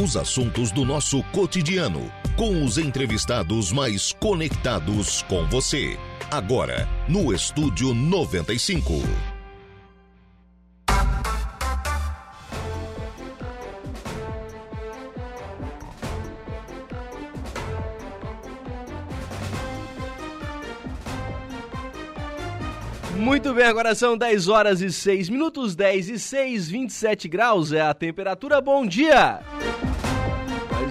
Os assuntos do nosso cotidiano, com os entrevistados mais conectados com você. Agora, no Estúdio 95. Muito bem, agora são 10 horas e 6 minutos, 10 e 6, 27 graus é a temperatura. Bom dia!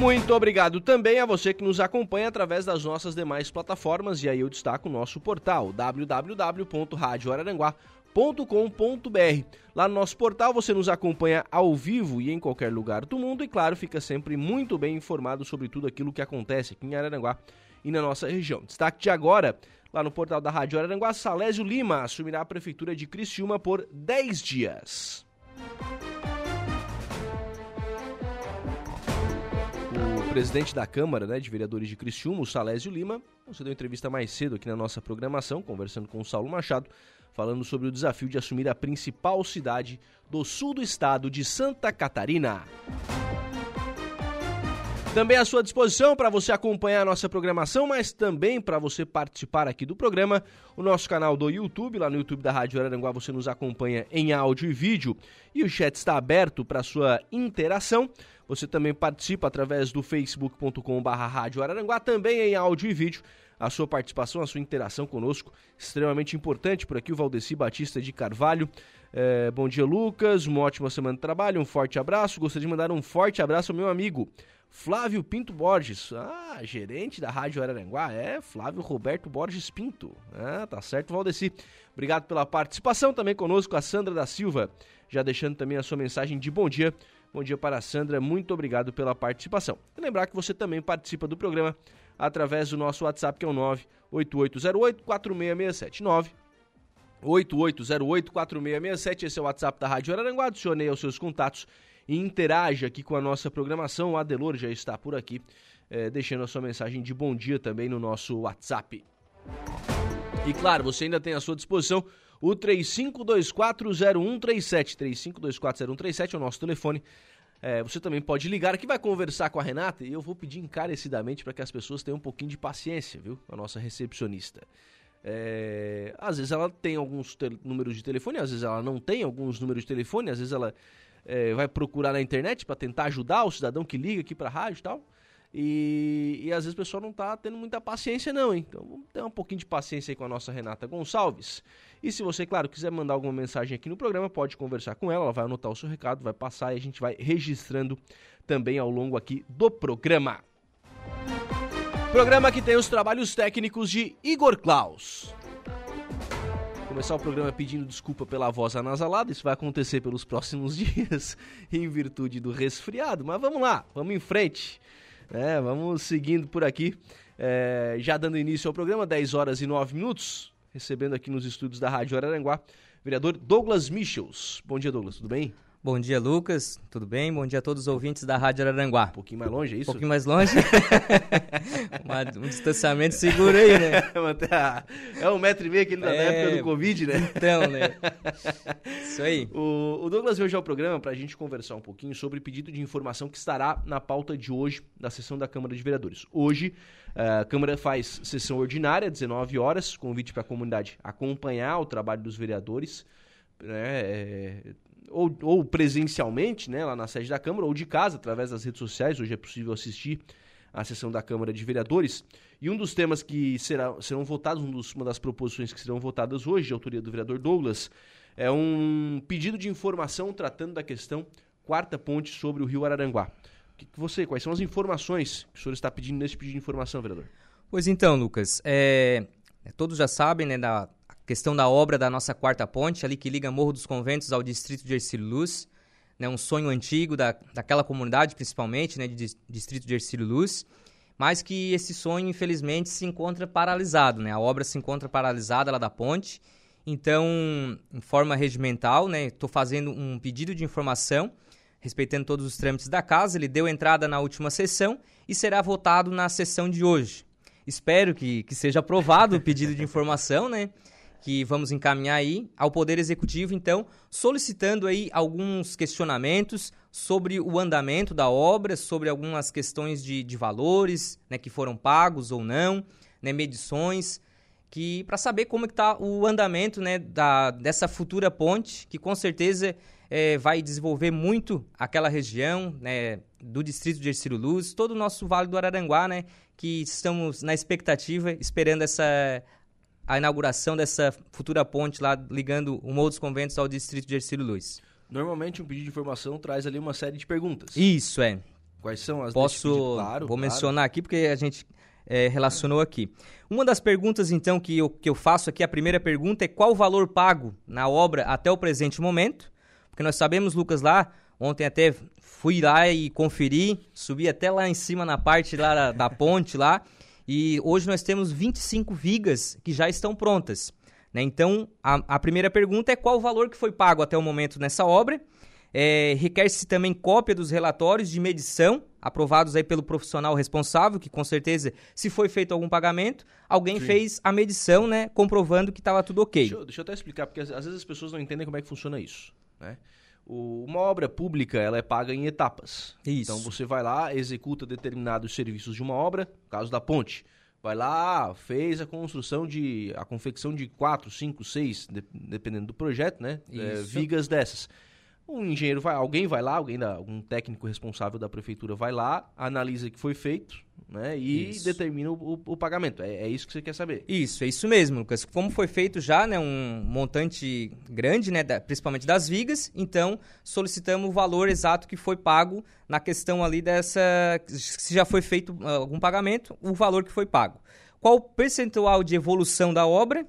Muito obrigado também a você que nos acompanha através das nossas demais plataformas e aí eu destaco o nosso portal www.radioararanguá.com.br. Lá no nosso portal você nos acompanha ao vivo e em qualquer lugar do mundo e claro, fica sempre muito bem informado sobre tudo aquilo que acontece aqui em Araranguá e na nossa região. Destaque de agora Lá no portal da Rádio Araranguá, Salésio Lima assumirá a prefeitura de Criciúma por 10 dias. Presidente da Câmara né, de Vereadores de Criciúma, o Salésio Lima, você deu entrevista mais cedo aqui na nossa programação, conversando com o Saulo Machado, falando sobre o desafio de assumir a principal cidade do sul do estado de Santa Catarina. Também à sua disposição para você acompanhar a nossa programação, mas também para você participar aqui do programa, o nosso canal do YouTube, lá no YouTube da Rádio Araranguá você nos acompanha em áudio e vídeo e o chat está aberto para sua interação. Você também participa através do facebook.com.br Rádio Araranguá, também em áudio e vídeo. A sua participação, a sua interação conosco, extremamente importante. Por aqui o Valdeci Batista de Carvalho. É, bom dia, Lucas. Uma ótima semana de trabalho. Um forte abraço. Gostaria de mandar um forte abraço ao meu amigo Flávio Pinto Borges, ah, gerente da Rádio Araranguá, é Flávio Roberto Borges Pinto. Ah, tá certo, Valdeci. Obrigado pela participação também conosco, a Sandra da Silva, já deixando também a sua mensagem de bom dia. Bom dia para a Sandra, muito obrigado pela participação. E lembrar que você também participa do programa através do nosso WhatsApp, que é o 98808-4667. 98808-4667, esse é o WhatsApp da Rádio Araranguá. Adicionei aos seus contatos e interaja aqui com a nossa programação. O Adelor já está por aqui, é, deixando a sua mensagem de bom dia também no nosso WhatsApp. E claro, você ainda tem à sua disposição o 35240137. 35240137 é o nosso telefone. É, você também pode ligar aqui, vai conversar com a Renata e eu vou pedir encarecidamente para que as pessoas tenham um pouquinho de paciência, viu? A nossa recepcionista. É, às vezes ela tem alguns números de telefone, às vezes ela não tem alguns números de telefone, às vezes ela é, vai procurar na internet para tentar ajudar o cidadão que liga aqui para a rádio e tal. E, e às vezes o pessoal não tá tendo muita paciência não, hein? Então vamos ter um pouquinho de paciência aí com a nossa Renata Gonçalves. E se você, claro, quiser mandar alguma mensagem aqui no programa, pode conversar com ela, ela vai anotar o seu recado, vai passar e a gente vai registrando também ao longo aqui do programa. Programa que tem os trabalhos técnicos de Igor Klaus. Começar o programa pedindo desculpa pela voz anasalada, isso vai acontecer pelos próximos dias, em virtude do resfriado, mas vamos lá, vamos em frente, é, vamos seguindo por aqui, é, já dando início ao programa, 10 horas e 9 minutos, recebendo aqui nos estúdios da Rádio Araranguá, vereador Douglas Michels. Bom dia, Douglas, tudo bem? Bom dia, Lucas. Tudo bem? Bom dia a todos os ouvintes da Rádio Araranguá. Um pouquinho mais longe, é isso? Um pouquinho mais longe. um distanciamento seguro aí, né? é um metro e meio aquele da é... época do Covid, né? Então, né? Isso aí. O, o Douglas veio já ao programa para a gente conversar um pouquinho sobre pedido de informação que estará na pauta de hoje da sessão da Câmara de Vereadores. Hoje, a Câmara faz sessão ordinária, 19 horas, convite para a comunidade acompanhar o trabalho dos vereadores. Né, é, ou, ou presencialmente, né, lá na sede da Câmara, ou de casa, através das redes sociais. Hoje é possível assistir a sessão da Câmara de Vereadores. E um dos temas que será, serão votados, um dos, uma das proposições que serão votadas hoje, de autoria do vereador Douglas, é um pedido de informação tratando da questão quarta ponte sobre o rio Araranguá. Que, que você, quais são as informações que o senhor está pedindo nesse pedido de informação, vereador? Pois então, Lucas, é, todos já sabem né, da, questão da obra da nossa quarta ponte, ali que liga Morro dos Conventos ao distrito de Ercílio Luz, né, um sonho antigo da, daquela comunidade, principalmente, né, de distrito de Ercílio Luz. mas que esse sonho, infelizmente, se encontra paralisado, né? A obra se encontra paralisada lá da ponte. Então, em forma regimental, né, estou fazendo um pedido de informação, respeitando todos os trâmites da casa. Ele deu entrada na última sessão e será votado na sessão de hoje. Espero que, que seja aprovado o pedido de informação, né? Que vamos encaminhar aí ao Poder Executivo, então, solicitando aí alguns questionamentos sobre o andamento da obra, sobre algumas questões de, de valores, né, que foram pagos ou não, né, medições, que para saber como está o andamento né, da, dessa futura ponte, que com certeza é, vai desenvolver muito aquela região né, do distrito de Ercílio Luz, todo o nosso Vale do Araranguá, né, que estamos na expectativa, esperando essa a inauguração dessa futura ponte lá ligando o Morro dos Conventos ao distrito de Ercílio Luz. Normalmente um pedido de informação traz ali uma série de perguntas. Isso, é. Quais são as Posso, pedido, claro, vou claro. mencionar aqui porque a gente é, relacionou aqui. Uma das perguntas, então, que eu, que eu faço aqui, a primeira pergunta é qual o valor pago na obra até o presente momento? Porque nós sabemos, Lucas, lá, ontem até fui lá e conferi, subi até lá em cima na parte lá da, da ponte lá, e hoje nós temos 25 vigas que já estão prontas. Né? Então, a, a primeira pergunta é qual o valor que foi pago até o momento nessa obra? É, Requer-se também cópia dos relatórios de medição aprovados aí pelo profissional responsável, que com certeza, se foi feito algum pagamento, alguém Sim. fez a medição, né, comprovando que estava tudo ok. Deixa eu, deixa eu até explicar, porque às, às vezes as pessoas não entendem como é que funciona isso. Né? O- uma obra pública ela é paga em etapas. Isso. Então você vai lá, executa determinados serviços de uma obra, caso da ponte. Vai lá, fez a construção de. a confecção de quatro, cinco, seis, de- dependendo do projeto, né? É, vigas dessas. Um engenheiro vai, alguém vai lá, alguém da, algum técnico responsável da prefeitura vai lá, analisa o que foi feito, né? E Isso. determina o, o- o pagamento. É, é isso que você quer saber. Isso, é isso mesmo, Lucas. Como foi feito já, né, um montante grande, né, da- principalmente das vigas, então solicitamos o valor exato que foi pago na questão ali dessa, se já foi feito algum pagamento, o valor que foi pago. Qual o percentual de evolução da obra?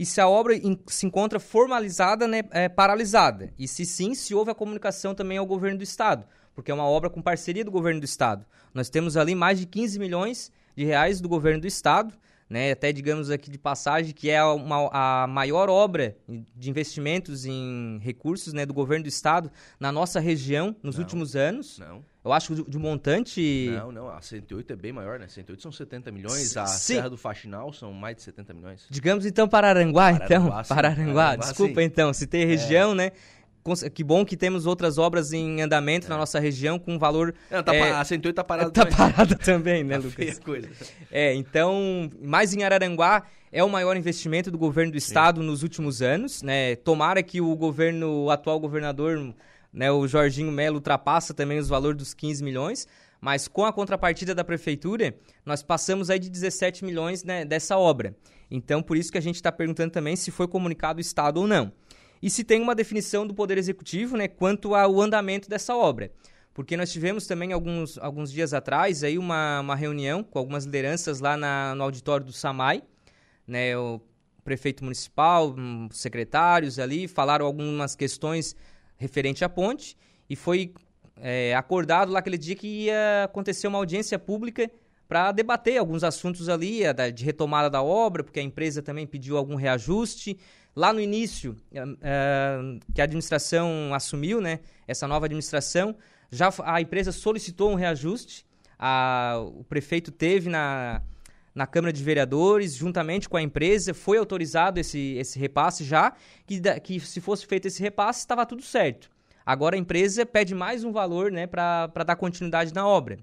E se a obra se encontra formalizada, né, é, paralisada. E se sim, se houve a comunicação também ao governo do estado, porque é uma obra com parceria do governo do estado. Nós temos ali mais de 15 milhões de reais do governo do estado, né, até digamos aqui de passagem que é uma, a maior obra de investimentos em recursos né, do governo do estado na nossa região nos Não. últimos anos. Não. Eu acho que de, montante. Não, não, a 108 é bem maior, né? 108 são 70 milhões, a Sim. Serra do Faxinal são mais de 70 milhões. Digamos então Pararanguá, então. Pararanguá, sim. Pararanguá, Pararanguá, desculpa sim. então, se tem região, né? Que bom que temos outras obras em andamento na nossa região com valor. Não, tá é, a 108 tá parada tá também. parada também, né, Tá Lucas? coisa. É, então, mais em Araranguá é o maior investimento do governo do estado nos últimos anos, né? Tomara que o governo, o atual governador, né, o Jorginho Melo ultrapassa também os valores dos 15 milhões, mas com a contrapartida da prefeitura, nós passamos aí de 17 milhões né, dessa obra. Então, por isso que a gente está perguntando também se foi comunicado o estado ou não. E se tem uma definição do Poder Executivo, né, quanto ao andamento dessa obra. Porque nós tivemos também alguns, alguns dias atrás aí uma, uma reunião com algumas lideranças lá na- no auditório do SAMAI, né, o prefeito municipal, hum, secretários ali, falaram algumas questões referente à ponte e foi é, acordado lá aquele dia que ia acontecer uma audiência pública para debater alguns assuntos ali, de retomada da obra, porque a empresa também pediu algum reajuste. Lá no início, eh, eh, que a administração assumiu, né, essa nova administração, já a empresa solicitou um reajuste, a- o prefeito teve na, na Câmara de Vereadores, juntamente com a empresa, foi autorizado esse, esse repasse já, que, que se fosse feito esse repasse, estava tudo certo. Agora a empresa pede mais um valor né, para dar continuidade na obra.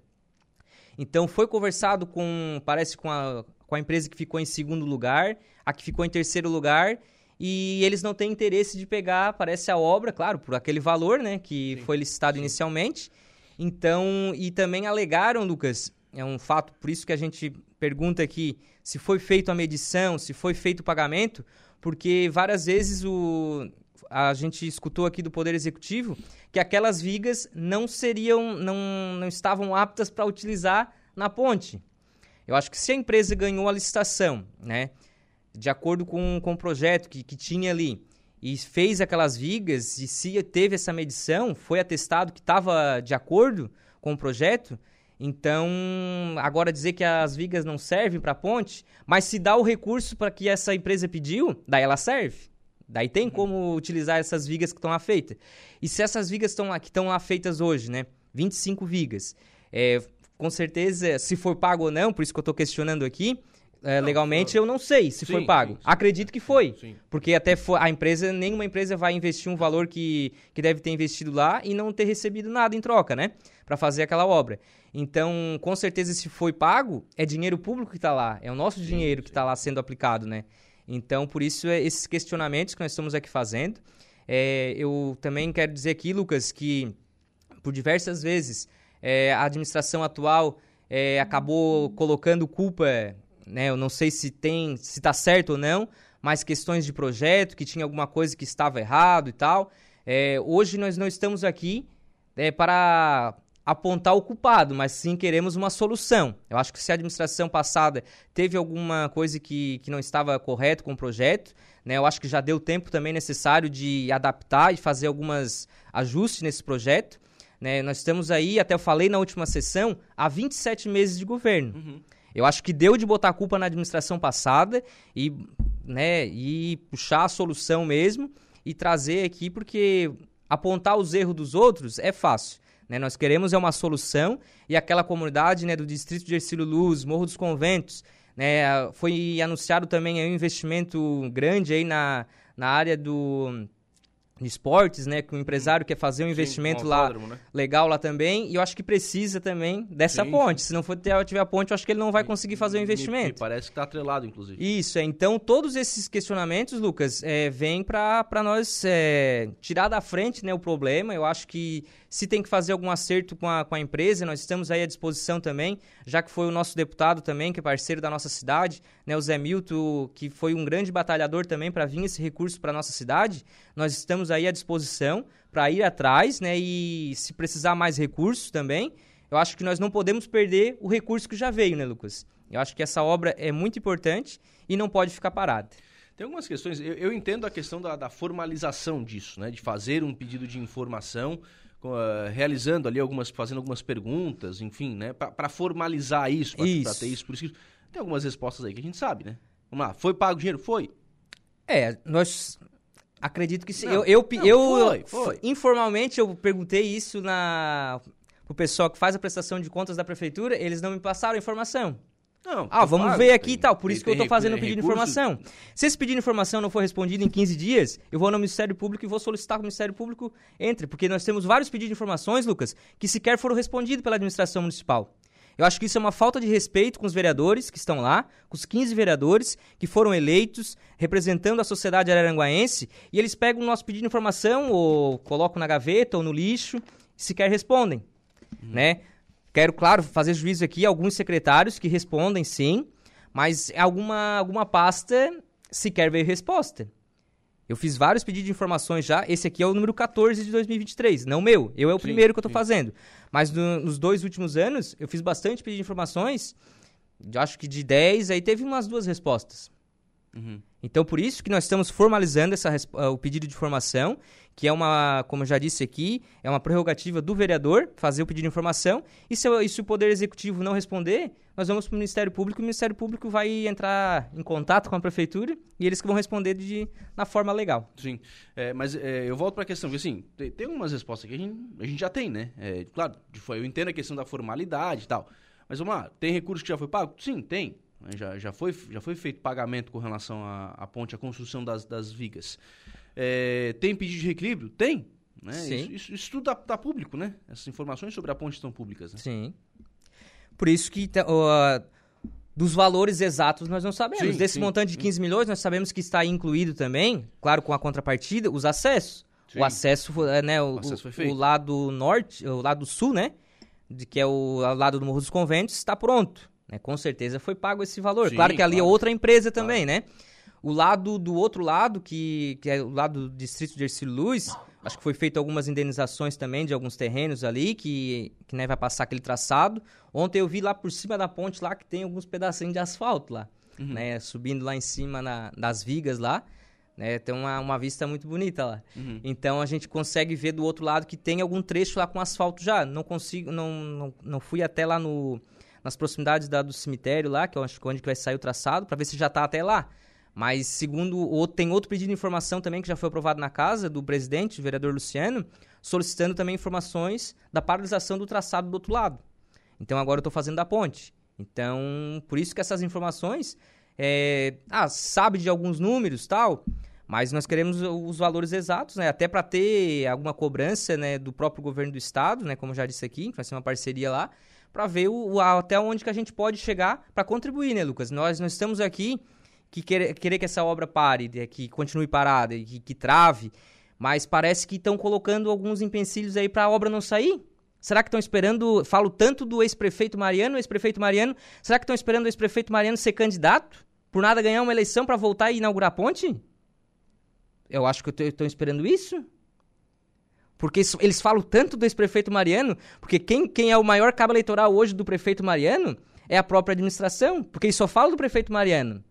Então foi conversado com, parece com a, com a empresa que ficou em segundo lugar, a que ficou em terceiro lugar, e eles não têm interesse de pegar, parece a obra, claro, por aquele valor, né, que Sim, foi licitado inicialmente. Então, e também alegaram, Lucas, é um fato, por isso que a gente pergunta aqui se foi feita a medição, se foi feito o pagamento, porque várias vezes o, a gente escutou aqui do Poder Executivo que aquelas vigas não seriam, não, não estavam aptas para utilizar na ponte. Eu acho que se a empresa ganhou a licitação, né, de acordo com, com o projeto que, que tinha ali, e fez aquelas vigas, e se teve essa medição, foi atestado que estava de acordo com o projeto, Então, agora dizer que as vigas não servem para a ponte, mas se dá o recurso para que essa empresa pediu, daí ela serve. Daí tem como utilizar essas vigas que estão lá feitas. E se essas vigas estão lá, que estão lá feitas hoje, né? 25 vigas. É, com certeza, se for pago ou não, por isso que eu estou questionando aqui, é, não, legalmente eu não sei se sim, foi pago. Sim, sim. Acredito que foi. Porque até foi, a empresa, nenhuma empresa vai investir um valor que, que deve ter investido lá e não ter recebido nada em troca, né? Para fazer aquela obra. Então, com certeza, se foi pago, é dinheiro público que está lá. É o nosso dinheiro que está lá sendo aplicado, né? Então, por isso, é esses questionamentos que nós estamos aqui fazendo. É, eu também quero dizer aqui, Lucas, que por diversas vezes é, a administração atual é, acabou colocando culpa, né, eu não sei se tem, se está certo ou não, mas questões de projeto, que tinha alguma coisa que estava errado e tal. É, hoje nós não estamos aqui é, para apontar o culpado, mas sim queremos uma solução. Eu acho que se a administração passada teve alguma coisa que, que não estava correto com o projeto, né, eu acho que já deu tempo também necessário de adaptar e fazer algumas ajustes nesse projeto. Né? Nós estamos aí, até eu falei na última sessão, há 27 meses de governo. Uhum. Eu acho que deu de botar a culpa na administração passada e, né, e puxar a solução mesmo e trazer aqui, porque apontar os erros dos outros é fácil. Né? Nós queremos é uma solução e aquela comunidade né, do distrito de Ercílio Luz, Morro dos Conventos, né, foi anunciado também um investimento grande aí na, na área do esportes, né? Que o empresário quer fazer um investimento Sim, lá né? legal lá também. E eu acho que precisa também dessa Sim. ponte. Se não for ter, tiver a ponte, eu acho que ele não vai conseguir fazer o um investimento. Me, me parece que está atrelado, inclusive. Isso, é. Então, todos esses questionamentos, Lucas, é, vêm para nós é, tirar da frente né, o problema. Eu acho que se tem que fazer algum acerto com a, com a empresa, nós estamos aí à disposição também, já que foi o nosso deputado também, que é parceiro da nossa cidade, né, o Zé Milton, que foi um grande batalhador também para vir esse recurso para nossa cidade. Nós estamos aí à disposição para ir atrás, né, e se precisar mais recursos também, eu acho que nós não podemos perder o recurso que já veio, né, Lucas? Eu acho que essa obra é muito importante e não pode ficar parada. Tem algumas questões, eu, eu entendo a questão da, da, formalização disso, né? De fazer um pedido de informação uh, realizando ali algumas, fazendo algumas perguntas, enfim, né? Para formalizar isso, para ter isso por isso. Tem algumas respostas aí que a gente sabe, né? Vamos lá, foi pago o dinheiro? Foi. É, nós acredito que sim. Não, eu, eu, não, eu foi, foi. informalmente eu perguntei isso na o pessoal que faz a prestação de contas da prefeitura, eles não me passaram a informação. Não, ah, vamos ver aqui e tal. Por isso que eu estou fazendo o pedido de informação. Se esse pedido de informação não for respondido em 15 dias, eu vou no Ministério Público e vou solicitar que o Ministério Público entre. Porque nós temos vários pedidos de informações, Lucas, que sequer foram respondidos pela administração municipal. Eu acho que isso é uma falta de respeito com os vereadores que estão lá, com os 15 vereadores que foram eleitos representando a sociedade araranguaense, e eles pegam o nosso pedido de informação ou colocam na gaveta ou no lixo e sequer respondem, uhum. né? Quero, claro, fazer juízo aqui alguns secretários que respondem sim, mas alguma, alguma pasta sequer veio resposta. Eu fiz vários pedidos de informações já. Esse aqui é o número 14 de 2023, não meu. Eu é o sim, primeiro que eu estou fazendo. Mas no, nos dois últimos anos, eu fiz bastante pedido de informações. Acho que de 10, aí teve umas duas respostas. Uhum. Então, por isso que nós estamos formalizando essa, uh, o pedido de informação, que é uma, como eu já disse aqui, é uma prerrogativa do vereador fazer o pedido de informação. E se, e se o Poder Executivo não responder, nós vamos para o Ministério Público e o Ministério Público vai entrar em contato com a Prefeitura e eles que vão responder de, na forma legal. Sim, é, mas é, eu volto para a questão, porque assim, tem, tem algumas respostas que a gente, a gente já tem, né? É, claro, eu entendo a questão da formalidade e tal, mas vamos lá, tem recurso que já foi pago? Sim, tem. Já, já, foi, já foi feito pagamento com relação à, ponte, à construção das, das vigas. É, tem pedido de reequilíbrio? Tem. Né? Sim. Isso, isso, isso tudo está público, né? Essas informações sobre a ponte estão públicas. Né? Sim. Por isso que uh, dos valores exatos nós não sabemos. Sim, Desse sim, montante de 15 milhões, nós sabemos que está incluído também, claro, com a contrapartida, os acessos. O acesso, né, o, o, acesso o, lado norte, o lado sul, né? De, que é o, o lado do Morro dos Conventos, está pronto. Né? Com certeza foi pago esse valor. Sim, claro que ali é claro. é outra empresa também, claro. né? O lado do outro lado, que, que é o lado do distrito de Ercílio Luz, acho que foi feito algumas indenizações também de alguns terrenos ali, que, que né, vai passar aquele traçado. Ontem eu vi lá por cima da ponte lá que tem alguns pedacinhos de asfalto lá, uhum. né? Subindo lá em cima na, das vigas lá. né? Tem uma, uma vista muito bonita lá. Uhum. Então a gente consegue ver do outro lado que tem algum trecho lá com asfalto já. Não consigo, não, não, não fui até lá no, nas proximidades da, do cemitério lá, que eu acho que é onde que vai sair o traçado, para ver se já está até lá. Mas segundo tem outro pedido de informação também que já foi aprovado na casa do presidente, o vereador Luciano, solicitando também informações da paralisação do traçado do outro lado. Então agora eu estou fazendo da ponte. Então, por isso que essas informações, é, ah, sabe de alguns números tal, mas nós queremos os valores exatos, né? Até para ter alguma cobrança, né, do próprio governo do estado, né, como já disse aqui, vai ser uma parceria lá, para ver o, o, até onde que a gente pode chegar para contribuir, né, Lucas? Nós não estamos aqui que querer, querer que essa obra pare, que continue parada, que, que trave, mas parece que estão colocando alguns empecilhos aí para a obra não sair. Será que estão esperando? Falo tanto do ex-prefeito Mariano, ex-prefeito Mariano. Será que estão esperando o ex-prefeito Mariano ser candidato? Por nada ganhar uma eleição para voltar e inaugurar a ponte? Eu acho que estou esperando isso. Porque eles falam tanto do ex-prefeito Mariano, porque quem, quem é o maior cabo eleitoral hoje do prefeito Mariano é a própria administração, porque eles só falam do prefeito Mariano.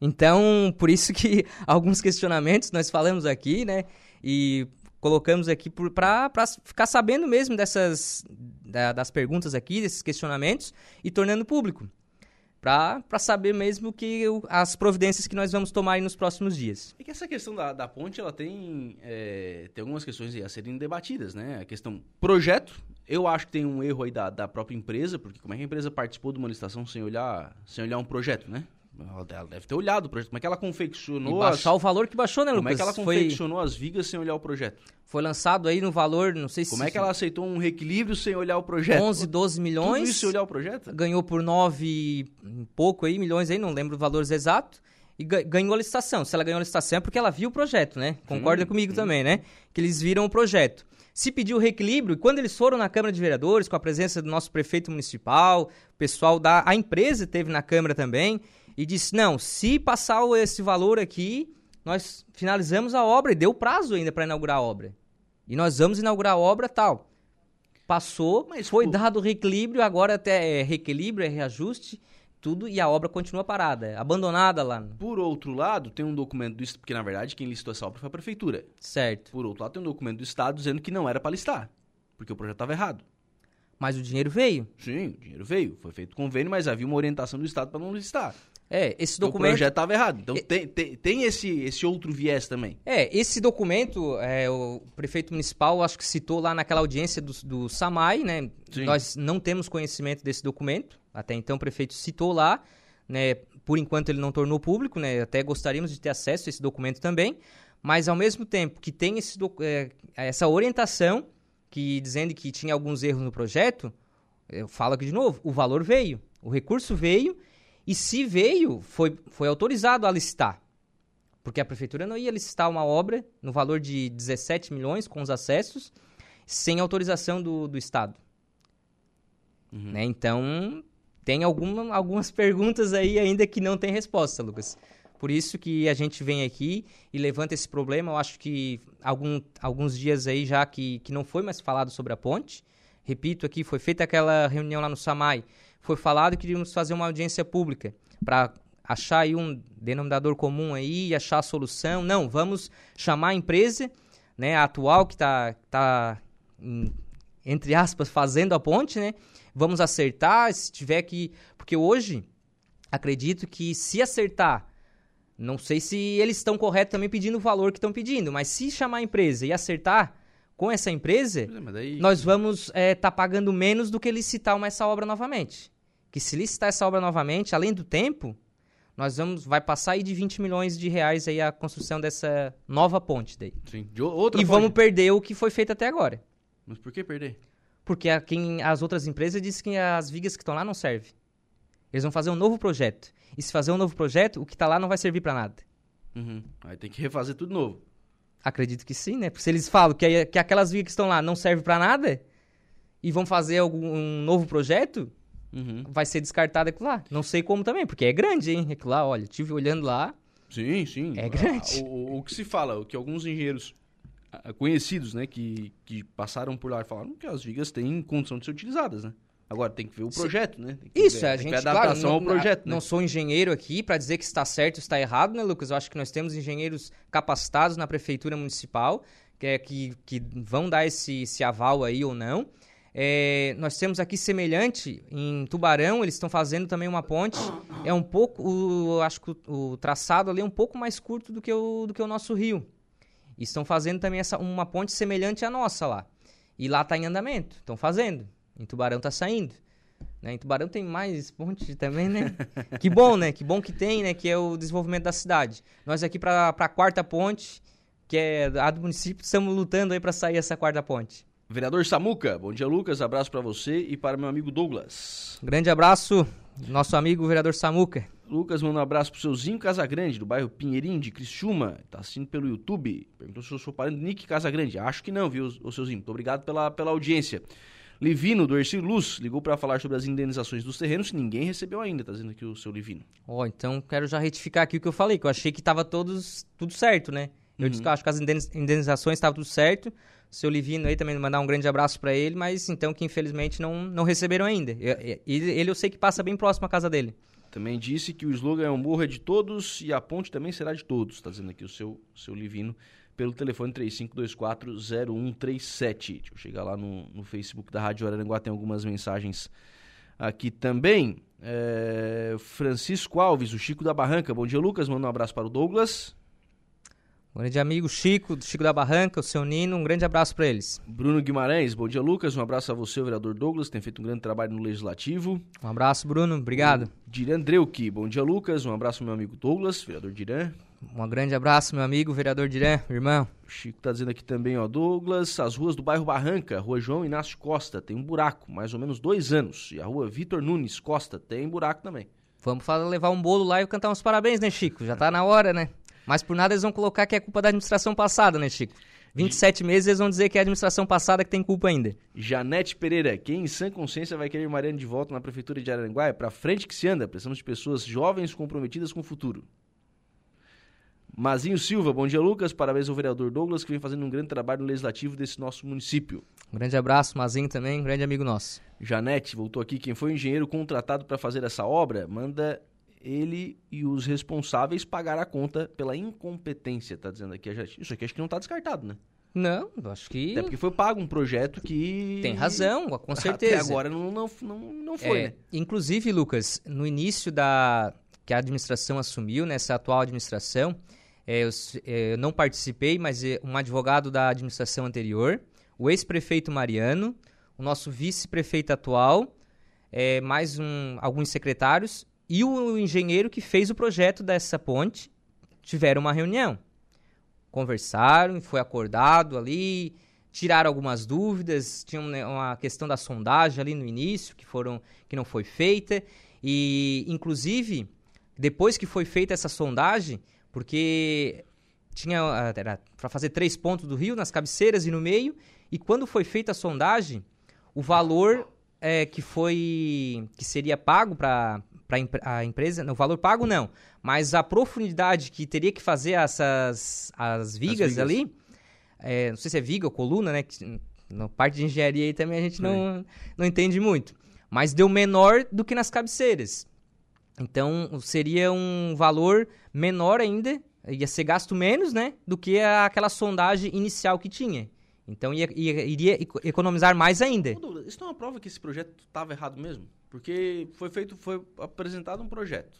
Então, por isso que alguns questionamentos nós falamos aqui, né? E colocamos aqui para ficar sabendo mesmo dessas da, das perguntas aqui, desses questionamentos e tornando público para saber mesmo que as providências que nós vamos tomar nos próximos dias. É que essa questão da, da ponte, ela tem, é, tem algumas questões a serem debatidas, né? A questão projeto, eu acho que tem um erro aí da, da própria empresa, porque como é que a empresa participou de uma licitação sem olhar, sem olhar um projeto, né? Ela deve ter olhado o projeto. Como é que ela confeccionou. E baixar as... o valor que baixou, né, Lucas? Como é que ela confeccionou Foi... as vigas sem olhar o projeto? Foi lançado aí no valor, não sei se. Como é que ela aceitou um reequilíbrio sem olhar o projeto? 11, 12 milhões. Tudo isso sem olhar o projeto? Ganhou por 9 um pouco aí, milhões aí, não lembro os valores exatos. E ganhou a licitação. Se ela ganhou a licitação é porque ela viu o projeto, né? Concorda hum, comigo hum. também, né? Que eles viram o projeto. Se pediu reequilíbrio, e quando eles foram na Câmara de Vereadores, com a presença do nosso prefeito municipal, o pessoal da. A empresa teve na Câmara também e disse: não, se passar esse valor aqui, nós finalizamos a obra e deu prazo ainda para inaugurar a obra. E nós vamos inaugurar a obra tal. Passou, mas foi por... dado reequilíbrio, agora até é reequilíbrio, é reajuste, tudo, e a obra continua parada, abandonada lá. Por outro lado, tem um documento do porque na verdade quem listou essa obra foi a prefeitura. Certo. Por outro lado, tem um documento do Estado dizendo que não era para listar, porque o projeto estava errado. Mas o dinheiro veio. Sim, o dinheiro veio. Foi feito convênio, mas havia uma orientação do Estado para não listar. É, esse documento. O projeto estava errado. Então é... tem, tem, tem, esse, esse outro viés também. É, esse documento, é, o prefeito municipal acho que citou lá naquela audiência do, do SAMAI, né? Sim. Nós não temos conhecimento desse documento. Até então o prefeito citou lá, né? Por enquanto ele não tornou público, né? Até gostaríamos de ter acesso a esse documento também. Mas ao mesmo tempo que tem esse, é, essa orientação, que dizendo que tinha alguns erros no projeto, eu falo aqui de novo, o valor veio. O recurso veio e se veio, foi, foi autorizado a licitar. Porque a prefeitura não ia licitar uma obra no valor de 17 milhões com os acessos sem autorização do, do Estado. Uhum. Né? Então, tem alguma, algumas perguntas aí ainda que não tem resposta, Lucas. Por isso que a gente vem aqui e levanta esse problema. Eu acho que algum, alguns dias aí já que, que não foi mais falado sobre a ponte. Repito aqui, foi feita aquela reunião lá no SAMAI foi falado que iríamos fazer uma audiência pública para achar aí um denominador comum aí, achar a solução. Não, vamos chamar a empresa, né, a atual que está tá, entre aspas, fazendo a ponte, né? Vamos acertar, se tiver que... Porque hoje, acredito que se acertar, não sei se eles estão corretos também pedindo o valor que estão pedindo, mas se chamar a empresa e acertar com essa empresa, é, daí... nós vamos estar é, tá pagando menos do que licitar uma, essa obra novamente que se licitar essa obra novamente, além do tempo, nós vamos vai passar aí de 20 milhões de reais aí a construção dessa nova ponte daí. Sim, de outra E ponte. vamos perder o que foi feito até agora. Mas por que perder? Porque a, quem, as outras empresas dizem que as vigas que estão lá não servem. Eles vão fazer um novo projeto. E se fazer um novo projeto, o que está lá não vai servir para nada. Uhum. Aí tem que refazer tudo novo. Acredito que sim, né? Porque se eles falam que, que aquelas vigas que estão lá não servem para nada e vão fazer algum um novo projeto, uhum. vai ser descartado aquilo lá. Não sei como também, porque é grande, hein? Aquilo lá, olha, tive olhando lá. Sim, sim. É grande. Ah, o, o, que se fala, o que alguns engenheiros ah, conhecidos, né, que, que passaram por lá e falaram que as vigas têm condição de ser utilizadas, né? Agora tem que ver o projeto, né? Isso, ver, a gente, claro, não, ao projeto, não né? sou engenheiro aqui para dizer que está certo ou está errado, né, Lucas? Eu acho que nós temos engenheiros capacitados na prefeitura municipal que, é, que, que vão dar esse, esse aval aí ou não. É, nós temos aqui semelhante em Tubarão, eles estão fazendo também uma ponte. É um pouco, o, acho que o, o, traçado ali é um pouco mais curto do que o, do que o nosso rio. E estão fazendo também essa, uma ponte semelhante à nossa lá. E lá está em andamento, estão fazendo. Em Tubarão tá saindo. Né? Em Tubarão tem mais ponte também, né? que bom, né? Que bom que tem, né? Que é o desenvolvimento da cidade. Nós aqui para a quarta ponte, que é a do município, estamos lutando aí para sair essa quarta ponte. Vereador Samuca, bom dia Lucas, abraço para você e para meu amigo Douglas. Grande abraço, nosso amigo vereador Samuca. Lucas manda um abraço pro seu Zinho Casagrande, do bairro Pinheirinho, de Criciúma. Tá assistindo pelo YouTube. Perguntou se eu sou parente do Nick Casagrande. Acho que não, viu, o seu Zinho. Muito obrigado pela, pela audiência. Livino, do Ercílio Luz, ligou para falar sobre as indenizações dos terrenos que ninguém recebeu ainda, tá dizendo aqui o seu Livino. Ó, oh, então quero já retificar aqui o que eu falei, que eu achei que tava todos, tudo certo, né? Eu uhum. disse que eu acho que as indenizações estavam tudo certo. Seu Livino aí também mandar um grande abraço para ele, mas então que infelizmente não, não receberam ainda. E ele eu sei que passa bem próximo à casa dele. Também disse que o slogan é um morro é de todos e a ponte também será de todos, tá dizendo aqui o seu, seu Livino pelo telefone 3524-0137. Deixa eu chegar lá no, no Facebook da Rádio Araranguá, tem algumas mensagens aqui também. É, Francisco Alves, o Chico da Barranca. Bom dia, Lucas. Manda um abraço para o Douglas. Um grande amigo Chico, do Chico da Barranca, o seu Nino, um grande abraço para eles. Bruno Guimarães, bom dia Lucas, um abraço a você, o vereador Douglas, tem feito um grande trabalho no Legislativo. Um abraço, Bruno, obrigado. Diran Dreuque, bom dia Lucas, um abraço ao meu amigo Douglas, vereador Diran. Um grande abraço, meu amigo, vereador Diran, irmão. O Chico tá dizendo aqui também, ó, Douglas, as ruas do bairro Barranca, rua João Inácio Costa, tem um buraco, mais ou menos dois anos. E a rua Vitor Nunes Costa tem buraco também. Vamos levar um bolo lá e cantar uns parabéns, né, Chico? Já tá na hora, né? Mas por nada eles vão colocar que é culpa da administração passada, né, Chico? 27 meses eles vão dizer que é a administração passada que tem culpa ainda. Janete Pereira, quem em sã consciência vai querer Mariana de volta na prefeitura de Aranguá? É pra frente que se anda, precisamos de pessoas jovens comprometidas com o futuro. Mazinho Silva, bom dia Lucas, parabéns ao vereador Douglas que vem fazendo um grande trabalho no legislativo desse nosso município. Um grande abraço, Mazinho também, um grande amigo nosso. Janete, voltou aqui, quem foi o engenheiro contratado para fazer essa obra, manda ele e os responsáveis pagar a conta pela incompetência, tá dizendo aqui a gente. Isso aqui acho que não tá descartado, né? Não, acho que. Até porque foi pago um projeto que. Tem razão, com certeza. Até agora não, não, não, não foi, é, né? Inclusive, Lucas, no início da. que a administração assumiu, nessa atual administração, é, eu, é, eu, não participei, mas é, um advogado da administração anterior, o ex-prefeito Mariano, o nosso vice-prefeito atual, é, mais um, alguns secretários e o engenheiro que fez o projeto dessa ponte tiveram uma reunião. Conversaram, foi acordado ali, tiraram algumas dúvidas, tinha uma questão da sondagem ali no início que foram que não foi feita e inclusive depois que foi feita essa sondagem, porque tinha era para fazer três pontos do rio nas cabeceiras e no meio e quando foi feita a sondagem, o valor é, que foi que seria pago para para a empresa, o valor pago não, mas a profundidade que teria que fazer essas as vigas, as vigas. ali, é, não sei se é viga ou coluna, né? Que, na parte de engenharia aí também a gente não, não entende muito. Mas deu menor do que nas cabeceiras. Então seria um valor menor ainda, ia ser gasto menos, né? Do que aquela sondagem inicial que tinha. Então ia, ia, iria economizar mais ainda. Isso não é uma prova que esse projeto estava errado mesmo? Porque foi feito, foi apresentado um projeto.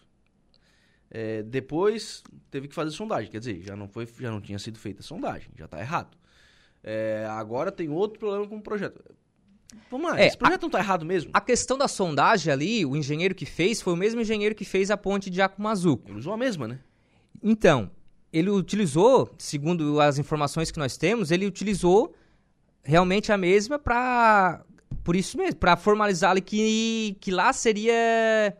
É, depois teve que fazer sondagem, quer dizer, já não, foi, já não tinha sido feita a sondagem, já está errado. É, agora tem outro problema com o projeto. Vamos lá, é, esse projeto a, não está errado mesmo? A questão da sondagem ali, o engenheiro que fez foi o mesmo engenheiro que fez a ponte de Acumazuco. Ele usou a mesma, né? Então, ele utilizou, segundo as informações que nós temos, ele utilizou realmente a mesma para por isso mesmo, para formalizar que, que lá seria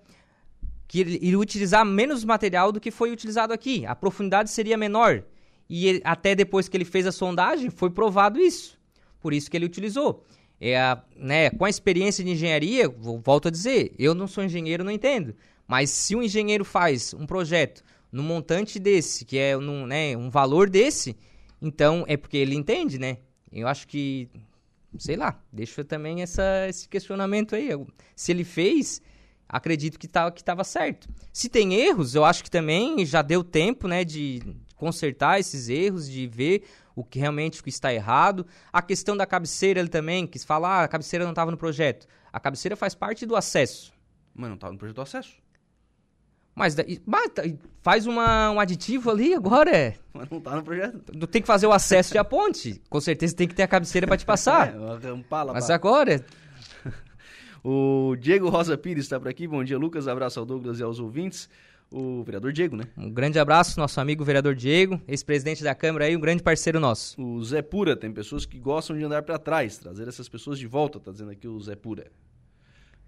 que ele iria utilizar menos material do que foi utilizado aqui. A profundidade seria menor. E ele, até depois que ele fez a sondagem, foi provado isso. Por isso que ele utilizou. É né, com a experiência de engenharia, volto a dizer, eu não sou engenheiro, não entendo. Mas se um engenheiro faz um projeto num montante desse, que é num, né, um valor desse, então é porque ele entende, né? Eu acho que sei lá, deixa também essa, esse questionamento aí. Se ele fez, acredito que tá, estava certo. Se tem erros, eu acho que também já deu tempo, né, de consertar esses erros, de ver o que realmente está errado. A questão da cabeceira ele também quis falar, ah, a cabeceira não estava no projeto. A cabeceira faz parte do acesso. Mas não estava no projeto do acesso. Mas, mas tá, faz uma, um aditivo ali agora. É. Mas não tá no projeto. Tem que fazer o acesso de a ponte. Com certeza tem que ter a cabeceira para te passar. É, pala, mas agora. o Diego Rosa Pires está por aqui. Bom dia, Lucas. Abraço ao Douglas e aos ouvintes. O vereador Diego, né? Um grande abraço, nosso amigo vereador Diego, ex-presidente da Câmara aí, um grande parceiro nosso. O Zé Pura, tem pessoas que gostam de andar para trás, trazer essas pessoas de volta, tá dizendo aqui o Zé Pura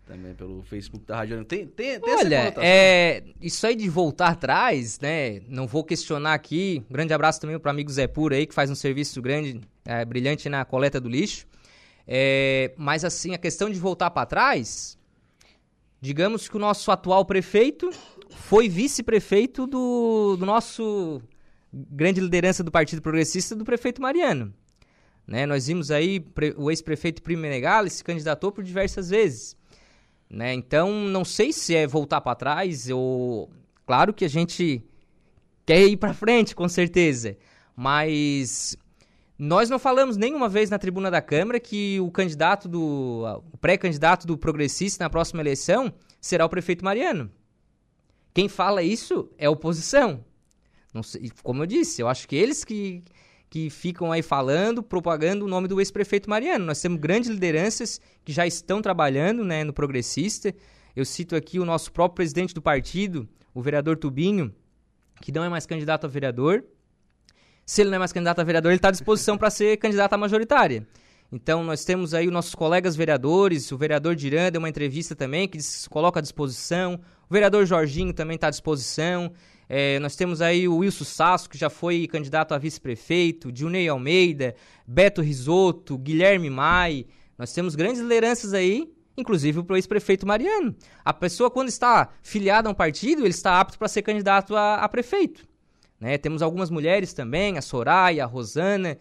também pelo Facebook da Rádio Tem, tem, tem Olha, é, isso aí de voltar atrás, né? Não vou questionar aqui. Grande abraço também para o amigo Zé Pura aí, que faz um serviço grande, é, brilhante na coleta do lixo. É, mas assim, a questão de voltar para trás, digamos que o nosso atual prefeito foi vice-prefeito do, do nosso grande liderança do Partido Progressista, do prefeito Mariano. Né, nós vimos aí o ex-prefeito Primo Menegali se candidatou por diversas vezes. Né? Então, não sei se é voltar para trás ou... Claro que a gente quer ir para frente, com certeza. Mas nós não falamos nenhuma vez na tribuna da Câmara que o candidato do... o pré-candidato do progressista na próxima eleição será o prefeito Mariano. Quem fala isso é a oposição. Sei, como eu disse, eu acho que eles que, que ficam aí falando, propagando o nome do ex-prefeito Mariano. Nós temos grandes lideranças que já estão trabalhando né, no Progressista. Eu cito aqui o nosso próprio presidente do partido, o vereador Tubinho, que não é mais candidato a vereador. Se ele não é mais candidato a vereador, ele está à disposição para ser candidato à majoritária. Então, nós temos aí os nossos colegas vereadores, o vereador Diran deu uma entrevista também, que se coloca à disposição, o vereador Jorginho também está à disposição. É, nós temos aí o Wilson Sasso, que já foi candidato a vice-prefeito, Dilnei Almeida, Beto Risotto, Guilherme Mai. Nós temos grandes lideranças aí, inclusive o ex-prefeito Mariano. A pessoa, quando está filiada a um partido, ele está apto para ser candidato a, a prefeito. Né? Temos algumas mulheres também, a Soraya, a Rosana.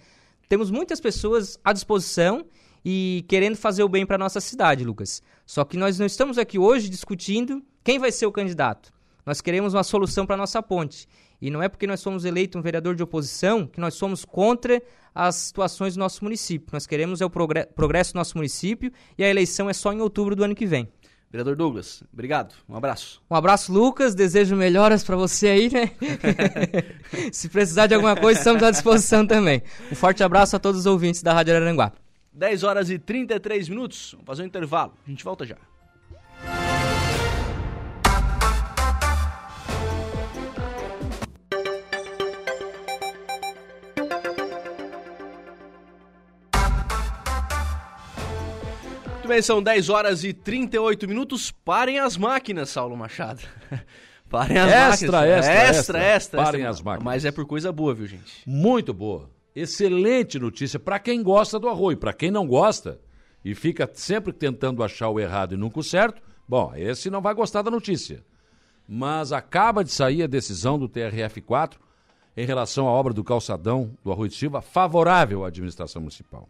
Temos muitas pessoas à disposição e querendo fazer o bem para nossa cidade, Lucas. Só que nós não estamos aqui hoje discutindo quem vai ser o candidato. Nós queremos uma solução para a nossa ponte. E não é porque nós somos eleitos um vereador de oposição que nós somos contra as situações do nosso município. Nós queremos é o progresso do nosso município e a eleição é só em outubro do ano que vem. Vereador Douglas, obrigado. Um abraço. Um abraço, Lucas. Desejo melhoras para você aí, né? Se precisar de alguma coisa, estamos à disposição também. Um forte abraço a todos os ouvintes da Rádio Araranguá. 10 horas e 33 minutos. Vamos fazer um intervalo. A gente volta já. Muito bem, são 10 horas e 38 minutos. Parem as máquinas, Saulo Machado. Parem as extra, máquinas. Extra, extra, extra. extra Parem as máquinas. Mas é por coisa boa, viu, gente? Muito boa. Excelente notícia para quem gosta do arroio. Para quem não gosta e fica sempre tentando achar o errado e nunca o certo, bom, esse não vai gostar da notícia. Mas acaba de sair a decisão do TRF4 em relação à obra do calçadão do Arroio de Silva, favorável à administração municipal.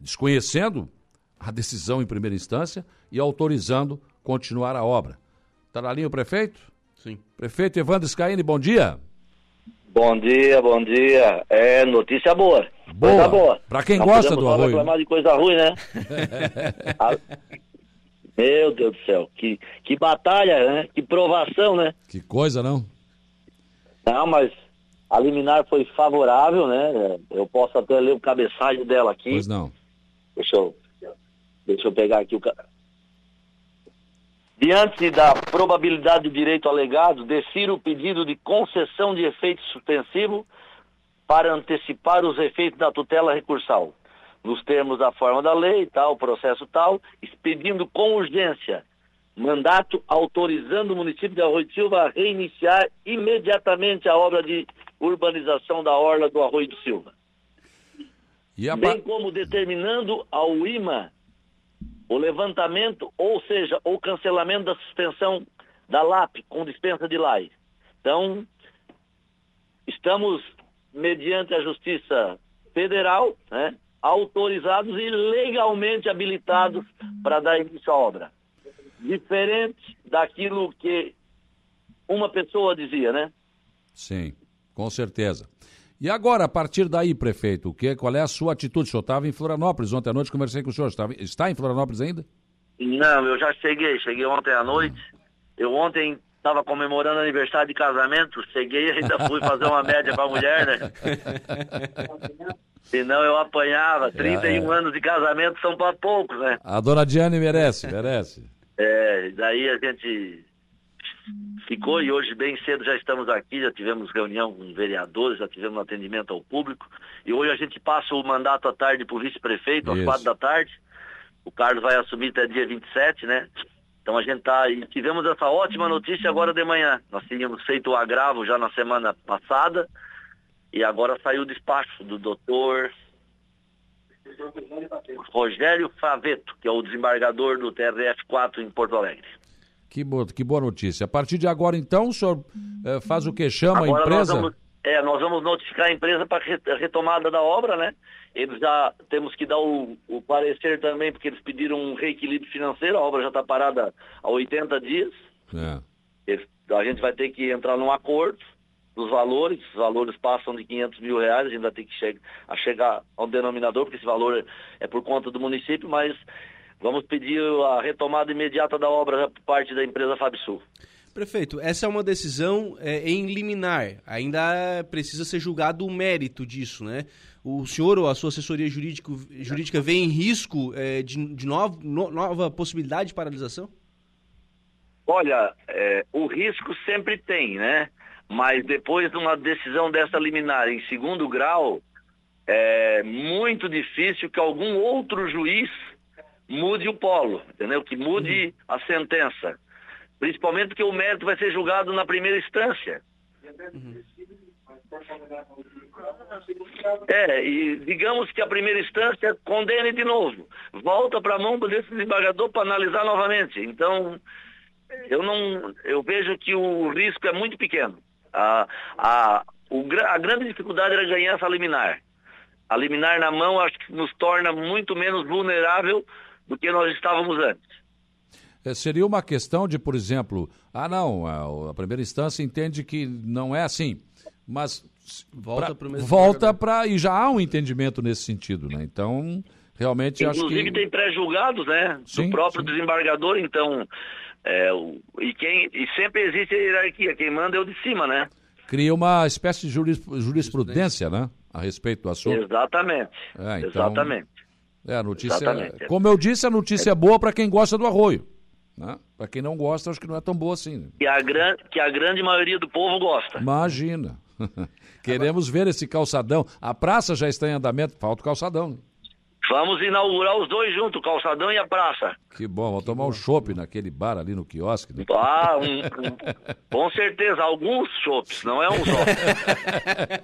Desconhecendo a decisão em primeira instância e autorizando continuar a obra. Está na linha o prefeito? Sim. Prefeito Evandro Scaini, bom dia. Bom dia, bom dia. É notícia boa. Boa. Coisa boa. Para quem Não gosta do arroio. reclamar de coisa ruim, né? Meu Deus do céu, que, que batalha, né? Que provação, né? Que coisa, não? Não, mas a liminar foi favorável, né? Eu posso até ler o cabeçalho dela aqui. Pois não. Deixa eu Deixa eu pegar aqui o. Diante da probabilidade do direito alegado, descer o pedido de concessão de efeito suspensivo para antecipar os efeitos da tutela recursal, nos termos da forma da lei, tal, processo tal, expedindo com urgência mandato autorizando o município de Arroio de Silva a reiniciar imediatamente a obra de urbanização da orla do Arroio de Silva. Bem como determinando ao IMA o levantamento, ou seja, o cancelamento da suspensão da LAP com dispensa de lais. Então, estamos, mediante a Justiça Federal, né, autorizados e legalmente habilitados para dar início à obra. Diferente daquilo que uma pessoa dizia, né? Sim, com certeza. E agora, a partir daí, prefeito, que, qual é a sua atitude? O senhor estava em Florianópolis ontem à noite, conversei com o senhor. Estava, está em Florianópolis ainda? Não, eu já cheguei, cheguei ontem à noite. Eu ontem estava comemorando aniversário de casamento, cheguei e ainda fui fazer uma média para a mulher, né? Senão eu apanhava. 31 é, é. anos de casamento são para poucos, né? A dona Diane merece, merece. É, daí a gente ficou e hoje bem cedo já estamos aqui, já tivemos reunião com vereadores, já tivemos atendimento ao público e hoje a gente passa o mandato à tarde para o vice-prefeito, às quatro da tarde. O Carlos vai assumir até dia 27, né? Então a gente tá e tivemos essa ótima notícia agora de manhã. Nós tínhamos feito o agravo já na semana passada e agora saiu o despacho do doutor Rogério Faveto, que é o desembargador do TRF4 em Porto Alegre. Que boa, que boa notícia. A partir de agora, então, o senhor eh, faz o que? Chama agora a empresa? Nós vamos, é, nós vamos notificar a empresa para a retomada da obra, né? Eles já temos que dar o, o parecer também, porque eles pediram um reequilíbrio financeiro, a obra já está parada há 80 dias. É. Eles, a gente vai ter que entrar num acordo dos valores, os valores passam de 500 mil reais, a gente vai ter que che a chegar ao denominador, porque esse valor é por conta do município, mas Vamos pedir a retomada imediata da obra por parte da empresa FabSul. Prefeito, essa é uma decisão é, em liminar. Ainda precisa ser julgado o mérito disso, né? O senhor ou a sua assessoria jurídico, jurídica vê em risco é, de, de novo, no, nova possibilidade de paralisação? Olha, é, o risco sempre tem, né? Mas depois de uma decisão dessa liminar em segundo grau, é muito difícil que algum outro juiz mude o polo, entendeu? Que mude uhum. a sentença. Principalmente porque o mérito vai ser julgado na primeira instância. Uhum. É, e digamos que a primeira instância condene de novo. Volta para a mão desse desembargador para analisar novamente. Então, eu não. Eu vejo que o risco é muito pequeno. A, a, o, a grande dificuldade era ganhar essa liminar. A liminar na mão acho que nos torna muito menos vulnerável do que nós estávamos antes. É, seria uma questão de, por exemplo, ah não, a, a primeira instância entende que não é assim, mas volta para volta para e já há um entendimento nesse sentido, né? Então realmente Inclusive, acho que Inclusive tem pré-julgados, né? Sim, do próprio sim. desembargador, então é, o, e quem e sempre existe a hierarquia, quem manda é o de cima, né? Cria uma espécie de jurisprudência, né? A respeito do assunto. Exatamente. É, então, Exatamente. É, a notícia. Exatamente. Como eu disse, a notícia é, é boa para quem gosta do arroio. Né? Para quem não gosta, acho que não é tão boa assim. Né? Que, a gran... que a grande maioria do povo gosta. Imagina. Queremos ver esse calçadão. A praça já está em andamento, falta o calçadão. Vamos inaugurar os dois juntos, o calçadão e a praça. Que bom, vamos tomar um chopp naquele bar ali no quiosque. Né? Ah, um, um, com certeza, alguns chopps, não é um só.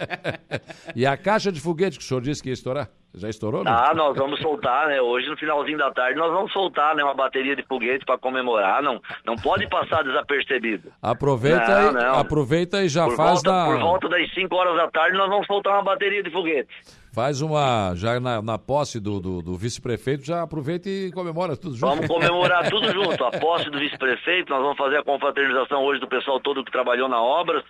e a caixa de foguete que o senhor disse que ia estourar? Já estourou? Não? Ah, nós vamos soltar, né? Hoje, no finalzinho da tarde, nós vamos soltar né, uma bateria de foguete para comemorar. Não, não pode passar desapercebido. Aproveita, não, e, não. aproveita e já por faz volta, na... Por volta das 5 horas da tarde, nós vamos soltar uma bateria de foguete. Faz uma, já na, na posse do, do, do vice-prefeito, já aproveita e comemora tudo junto. Vamos comemorar tudo junto. A posse do vice-prefeito, nós vamos fazer a confraternização hoje do pessoal todo que trabalhou na obra,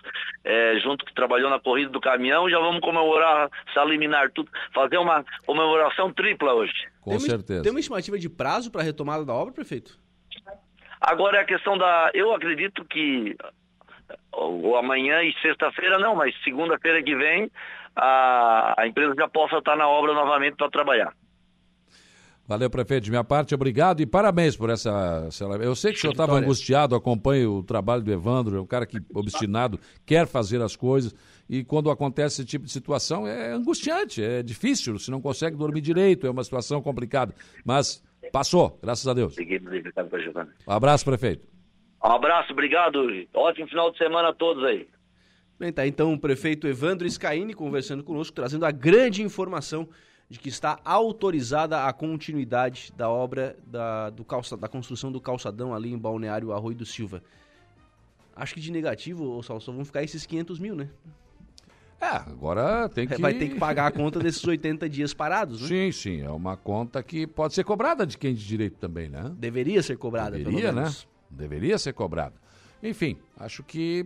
é, junto que trabalhou na corrida do caminhão, já vamos comemorar, se eliminar tudo, fazer uma comemoração tripla hoje. Com tem certeza. Uma, tem uma estimativa de prazo para a retomada da obra, prefeito? Agora é a questão da. Eu acredito que ou amanhã e sexta-feira não, mas segunda-feira que vem a, a empresa já possa estar na obra novamente para trabalhar. Valeu, prefeito. De minha parte, obrigado e parabéns por essa. Eu sei que o senhor estava angustiado, acompanha o trabalho do Evandro, é um cara que, obstinado, quer fazer as coisas. E quando acontece esse tipo de situação, é angustiante, é difícil, você não consegue dormir direito, é uma situação complicada. Mas passou, graças a Deus. Um abraço, prefeito. Um abraço, obrigado. Ótimo final de semana a todos aí. Bem, tá então o prefeito Evandro Scaini conversando conosco, trazendo a grande informação de que está autorizada a continuidade da obra da, do calça, da construção do calçadão ali em Balneário Arroio do Silva. Acho que de negativo, ô Salso, vão ficar esses 500 mil, né? É, agora tem que. Vai ter que pagar a conta desses 80 dias parados, né? Sim, sim. É uma conta que pode ser cobrada de quem de direito também, né? Deveria ser cobrada, Deveria, pelo né? menos. Deveria ser cobrada. Enfim, acho que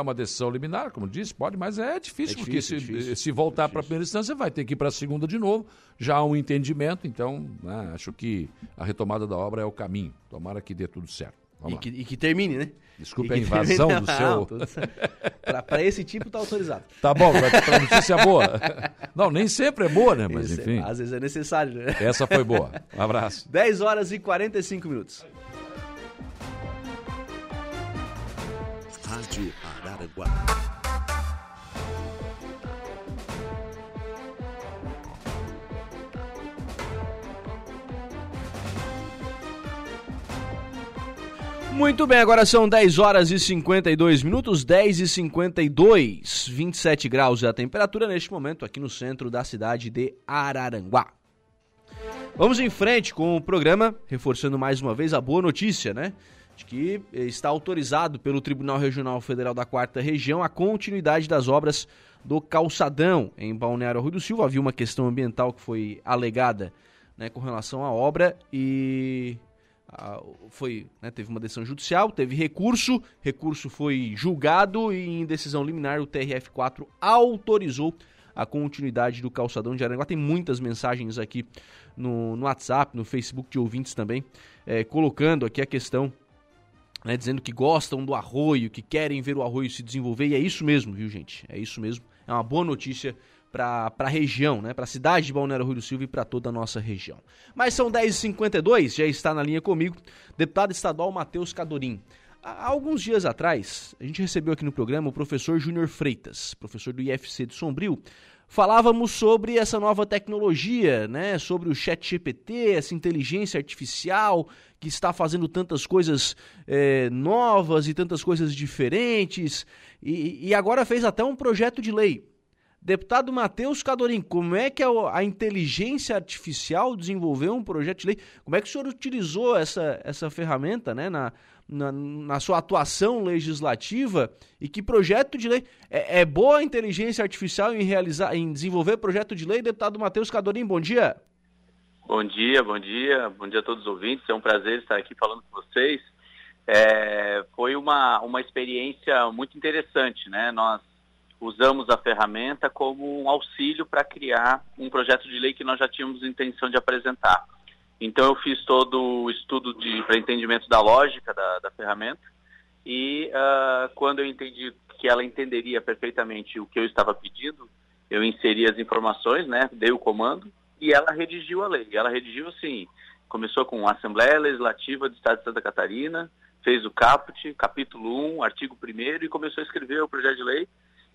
é uma decisão liminar, como disse, pode, mas é difícil, É porque difícil, se, é difícil. se voltar para a primeira instância, vai ter que ir para a segunda de novo. Já há um entendimento, então né, acho que a retomada da obra é o caminho. Tomara que dê tudo certo. E que, e que termine, né? Desculpe a invasão termine- do Não, seu. Pra esse tipo tá autorizado. Tá bom, para notícia boa. Não, nem sempre é boa, né? Mas Esse- enfim, Às vezes é necessário, né? essa foi boa. Um abraço. 10 horas e 45 minutos. Rádio Araranguá. Muito bem, agora são 10 horas e 52 minutos, 10 e 52, 27 graus é a temperatura neste momento aqui no centro da cidade de Araranguá. Vamos em frente com o programa, reforçando mais uma vez a boa notícia, né? De que está autorizado pelo Tribunal Regional Federal da Quarta Região a continuidade das obras do calçadão em Balneário Rui do Silva. Havia uma questão ambiental que foi alegada né, com relação à obra e foi, né, teve uma decisão judicial, teve recurso, recurso foi julgado e em decisão liminar o TRF4 autorizou a continuidade do calçadão de Aranguá. Tem muitas mensagens aqui no, no WhatsApp, no Facebook de ouvintes também, eh, colocando aqui a questão, né, dizendo que gostam do arroio, que querem ver o arroio se desenvolver, e é isso mesmo, viu gente? É isso mesmo, é uma boa notícia para a região, né? para a cidade de Balneário Rui do Silva e para toda a nossa região. Mas são 10h52, já está na linha comigo, deputado estadual Matheus Cadorim. Há alguns dias atrás, a gente recebeu aqui no programa o professor Júnior Freitas, professor do IFC de Sombrio. Falávamos sobre essa nova tecnologia, né? Sobre o chat GPT, essa inteligência artificial que está fazendo tantas coisas eh, novas e tantas coisas diferentes. E, e agora fez até um projeto de lei. Deputado Matheus Cadorim, como é que a, a inteligência artificial desenvolveu um projeto de lei? Como é que o senhor utilizou essa, essa ferramenta né, na, na, na sua atuação legislativa? E que projeto de lei? É, é boa a inteligência artificial em, realizar, em desenvolver projeto de lei? Deputado Matheus Cadorim, bom dia. Bom dia, bom dia, bom dia a todos os ouvintes. É um prazer estar aqui falando com vocês. É, foi uma, uma experiência muito interessante, né? Nós usamos a ferramenta como um auxílio para criar um projeto de lei que nós já tínhamos intenção de apresentar. Então eu fiz todo o estudo para entendimento da lógica da, da ferramenta e uh, quando eu entendi que ela entenderia perfeitamente o que eu estava pedindo, eu inseri as informações, né? Dei o comando e ela redigiu a lei. Ela redigiu assim, começou com a Assembleia Legislativa do Estado de Santa Catarina, fez o caput, capítulo 1, artigo 1 e começou a escrever o projeto de lei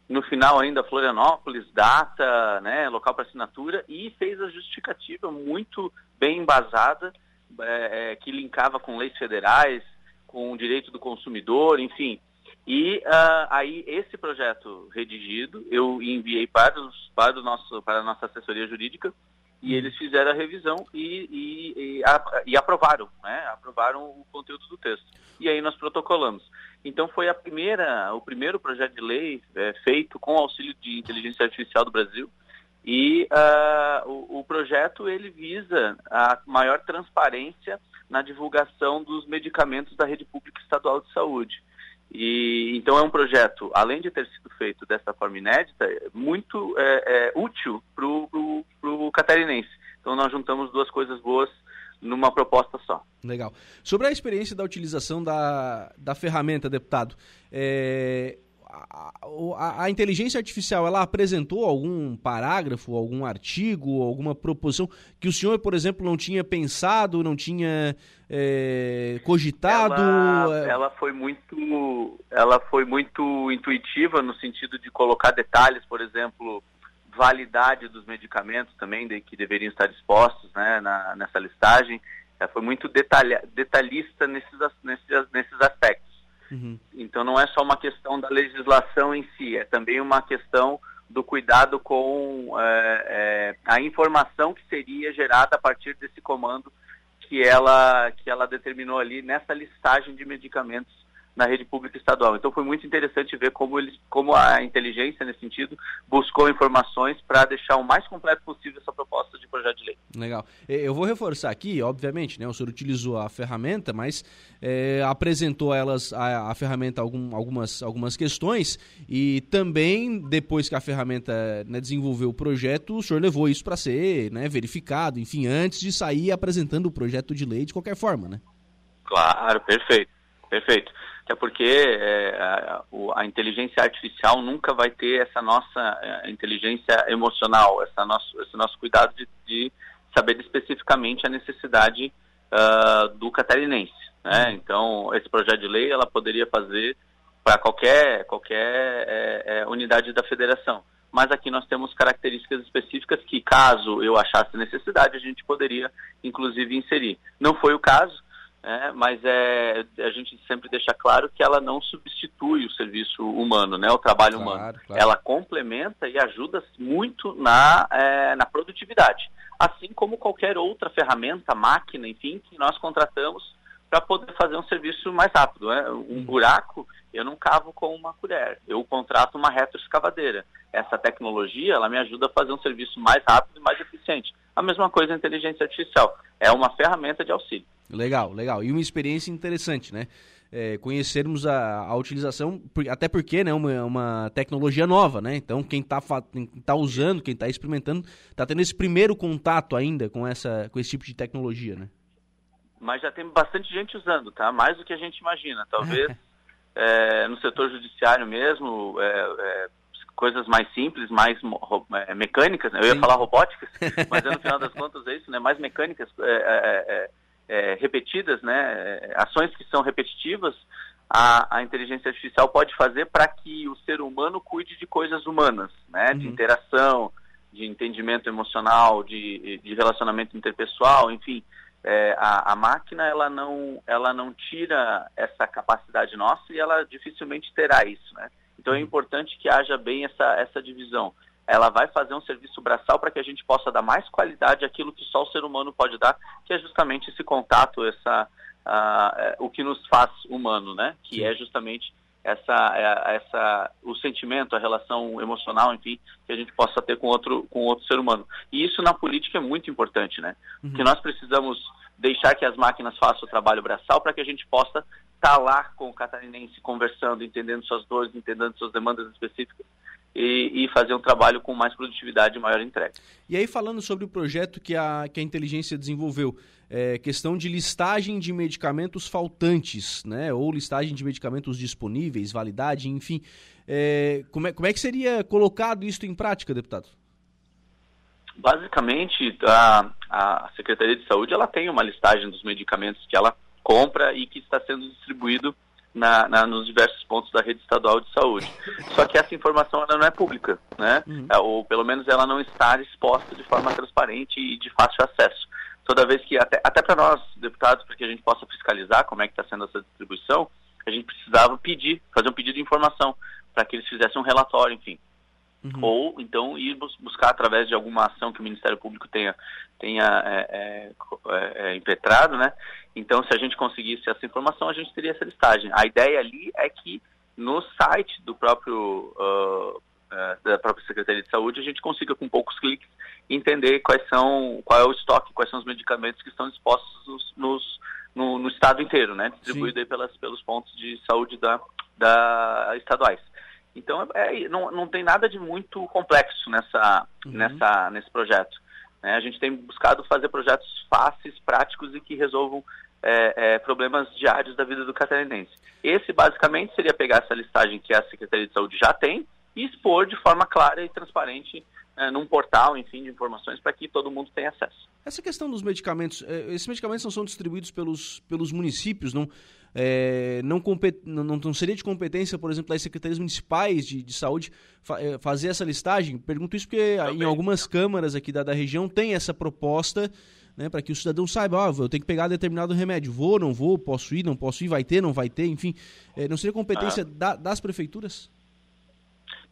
no final ainda Florianópolis, data, né, local para assinatura e fez a justificativa muito bem embasada é, que linkava com leis federais, com o direito do consumidor, enfim. E uh, aí esse projeto redigido eu enviei para, os, para, o nosso, para a nossa assessoria jurídica e eles fizeram a revisão e, e, e, a, e aprovaram, né? Aprovaram o conteúdo do texto. E aí nós protocolamos. Então foi a primeira, o primeiro projeto de lei é, feito com auxílio de inteligência artificial do Brasil. E uh, o, o, projeto ele visa a maior transparência na divulgação dos medicamentos da rede pública estadual de saúde. E então é um projeto, além de ter sido feito dessa forma inédita, muito é, é, útil para o catarinense. Então nós juntamos duas coisas boas numa proposta só. Legal. Sobre a experiência da utilização da, da ferramenta, deputado, é, a, a, a, inteligência artificial ela apresentou algum parágrafo, algum artigo, alguma proposição que o senhor, por exemplo, não tinha pensado, não tinha é, cogitado? Ela, ela, foi muito, ela foi muito intuitiva no sentido de colocar detalhes, por exemplo, validade dos medicamentos também de, que deveriam estar dispostos né, na, nessa listagem. Ela foi muito detalha, detalhista nesses, nesses, nesses aspectos. Uhum. Então não é só uma questão da legislação em si, é também uma questão do cuidado com é, é, a informação que seria gerada a partir desse comando que ela, que ela determinou ali nessa listagem de medicamentos na rede pública estadual. Então foi muito interessante ver como eles, como a inteligência nesse sentido buscou informações para deixar o mais completo possível essa proposta de projeto de lei. Legal. Eu vou reforçar aqui, obviamente, né? O senhor utilizou a ferramenta, mas é, apresentou a elas a, a ferramenta algum, algumas, algumas questões e também depois que a ferramenta né, desenvolveu o projeto, o senhor levou isso para ser né, verificado, enfim, antes de sair apresentando o projeto de lei de qualquer forma, né? Claro, perfeito, perfeito. Até porque é, a, a, inteligência artificial nunca vai ter essa nossa é, inteligência emocional, essa nosso, esse nosso cuidado de, de saber especificamente a necessidade uh, do catarinense. Né? Então, esse projeto de lei ela poderia fazer para qualquer, qualquer é, é, unidade da federação. Mas aqui nós temos características específicas que, caso eu achasse necessidade, a gente poderia, inclusive, inserir. Não foi o caso, é, mas é, a gente sempre deixa claro que ela não substitui o serviço humano, né, o trabalho claro, humano. Claro. Ela complementa e ajuda muito na, é, na produtividade, assim como qualquer outra ferramenta, máquina, enfim, que nós contratamos para poder fazer um serviço mais rápido. Né? Um uhum. buraco eu não cavo com uma colher, eu contrato uma retroescavadeira. Essa tecnologia ela me ajuda a fazer um serviço mais rápido e mais eficiente. A mesma coisa a inteligência artificial, é uma ferramenta de auxílio. Legal, legal. E uma experiência interessante, né? É, conhecermos a, a, utilização, até porque né, uma, uma tecnologia nova, né? Então quem está tá usando, quem está experimentando, está tendo esse primeiro contato ainda com, essa, com esse tipo de tecnologia, né? Mas já tem bastante gente usando, tá? Mais do que a gente imagina. Talvez é, no setor judiciário mesmo, é, é coisas mais simples, mais é, mecânicas, né? eu ia falar robóticas, mas no final das contas é isso, né? mais mecânicas, é, é, repetidas, né? ações que são repetitivas, a, a inteligência artificial pode fazer para que o ser humano cuide de coisas humanas, né? de uhum. interação, de entendimento emocional, de, de relacionamento interpessoal, enfim, é, a, a, máquina ela não, ela não tira essa capacidade nossa e ela dificilmente terá isso, né? Então é importante que haja bem essa, essa divisão. Ela vai fazer um serviço braçal para que a gente possa dar mais qualidade àquilo que só o ser humano pode dar, que é justamente esse contato, essa, uh, o que nos faz humano, né? Que Sim. é justamente essa, é, essa, o sentimento, a relação emocional, enfim, que a gente possa ter com outro, com outro ser humano. E isso na política é muito importante, né? Uhum. Que nós precisamos deixar que as máquinas façam o trabalho braçal para que a gente possa estar tá lá com o catarinense conversando, entendendo suas dores, entendendo suas demandas específicas e, e, fazer um trabalho com mais produtividade e maior entrega. E aí, falando sobre o projeto que a, que a inteligência desenvolveu, é, questão de listagem de medicamentos faltantes, né? Ou listagem de medicamentos disponíveis, validade, enfim. É, como, é, como é que seria colocado isso em prática, deputado? Basicamente, a, a Secretaria de Saúde ela tem uma listagem dos medicamentos que ela compra e que está sendo distribuído na, na, nos diversos pontos da rede estadual de saúde. Só que essa informação ela não é pública, né? Uhum. É, ou pelo menos ela não está exposta de forma transparente e de fácil acesso. Toda vez que, até, até para nós, deputados, para que a gente possa fiscalizar como é que está sendo essa distribuição, a gente precisava pedir, fazer um pedido de informação para que eles fizessem um relatório, enfim. Uhum. Ou então ir buscar através de alguma ação que o Ministério Público tenha, tenha é, é, é, é, impetrado, né? Então, se a gente conseguisse essa informação, a gente teria essa listagem. A ideia ali é que no site do próprio uh, da própria Secretaria de Saúde a gente consiga com poucos cliques entender quais são qual é o estoque, quais são os medicamentos que estão expostos nos, no, no estado inteiro, né? Distribuído aí pelas, pelos pontos de saúde da, da estaduais. Então, é, não, não tem nada de muito complexo nessa, uhum. nessa, nesse projeto. Né? A gente tem buscado fazer projetos fáceis, práticos e que resolvam é, é, problemas diários da vida do catarinense. Esse, basicamente, seria pegar essa listagem que a Secretaria de Saúde já tem e expor de forma clara e transparente é, num portal, enfim, de informações para que todo mundo tenha acesso. Essa questão dos medicamentos, é, esses medicamentos não são distribuídos pelos, pelos municípios, não, é, não, não, não, seria de competência, por exemplo, das secretarias municipais de, de saúde fa é, fazer essa listagem? Pergunto isso porque Também. em algumas câmaras aqui da, da região tem essa proposta né, para que o cidadão saiba, ah, eu tenho que pegar determinado remédio, vou, não vou, posso ir, não posso ir, vai ter, não vai ter, enfim. É, não seria competência ah. da, das prefeituras?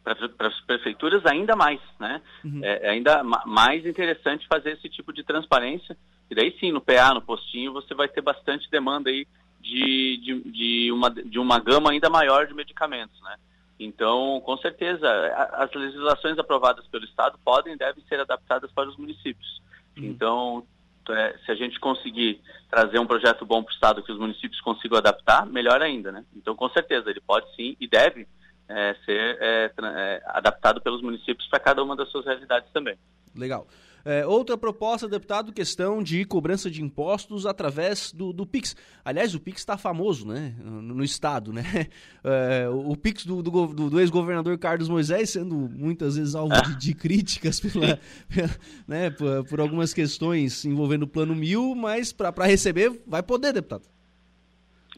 Para as prefeituras ainda mais, né? Uhum. É, é ainda mais interessante fazer esse tipo de transparência, e daí sim, no PA, no postinho, você vai ter bastante demanda aí de, de, de, uma, de uma gama ainda maior de medicamentos, né? Então, com certeza, as legislações aprovadas pelo Estado podem e devem ser adaptadas para os municípios. Uhum. Então, é, se a gente conseguir trazer um projeto bom para o Estado que os municípios consigam adaptar, melhor ainda, né? Então, com certeza, ele pode sim e deve é, ser é, é adaptado pelos municípios para cada uma das suas realidades também. Legal. É, outra proposta, deputado, questão de cobrança de impostos através do, do Pix. Aliás, o Pix está famoso, né? No, no estado, né? É, o, Pix do, do, do ex-governador Carlos Moisés sendo muitas vezes alvo de, de críticas pela, pela, né, por, por, algumas questões envolvendo o Plano Mil, mas para receber vai poder, deputado.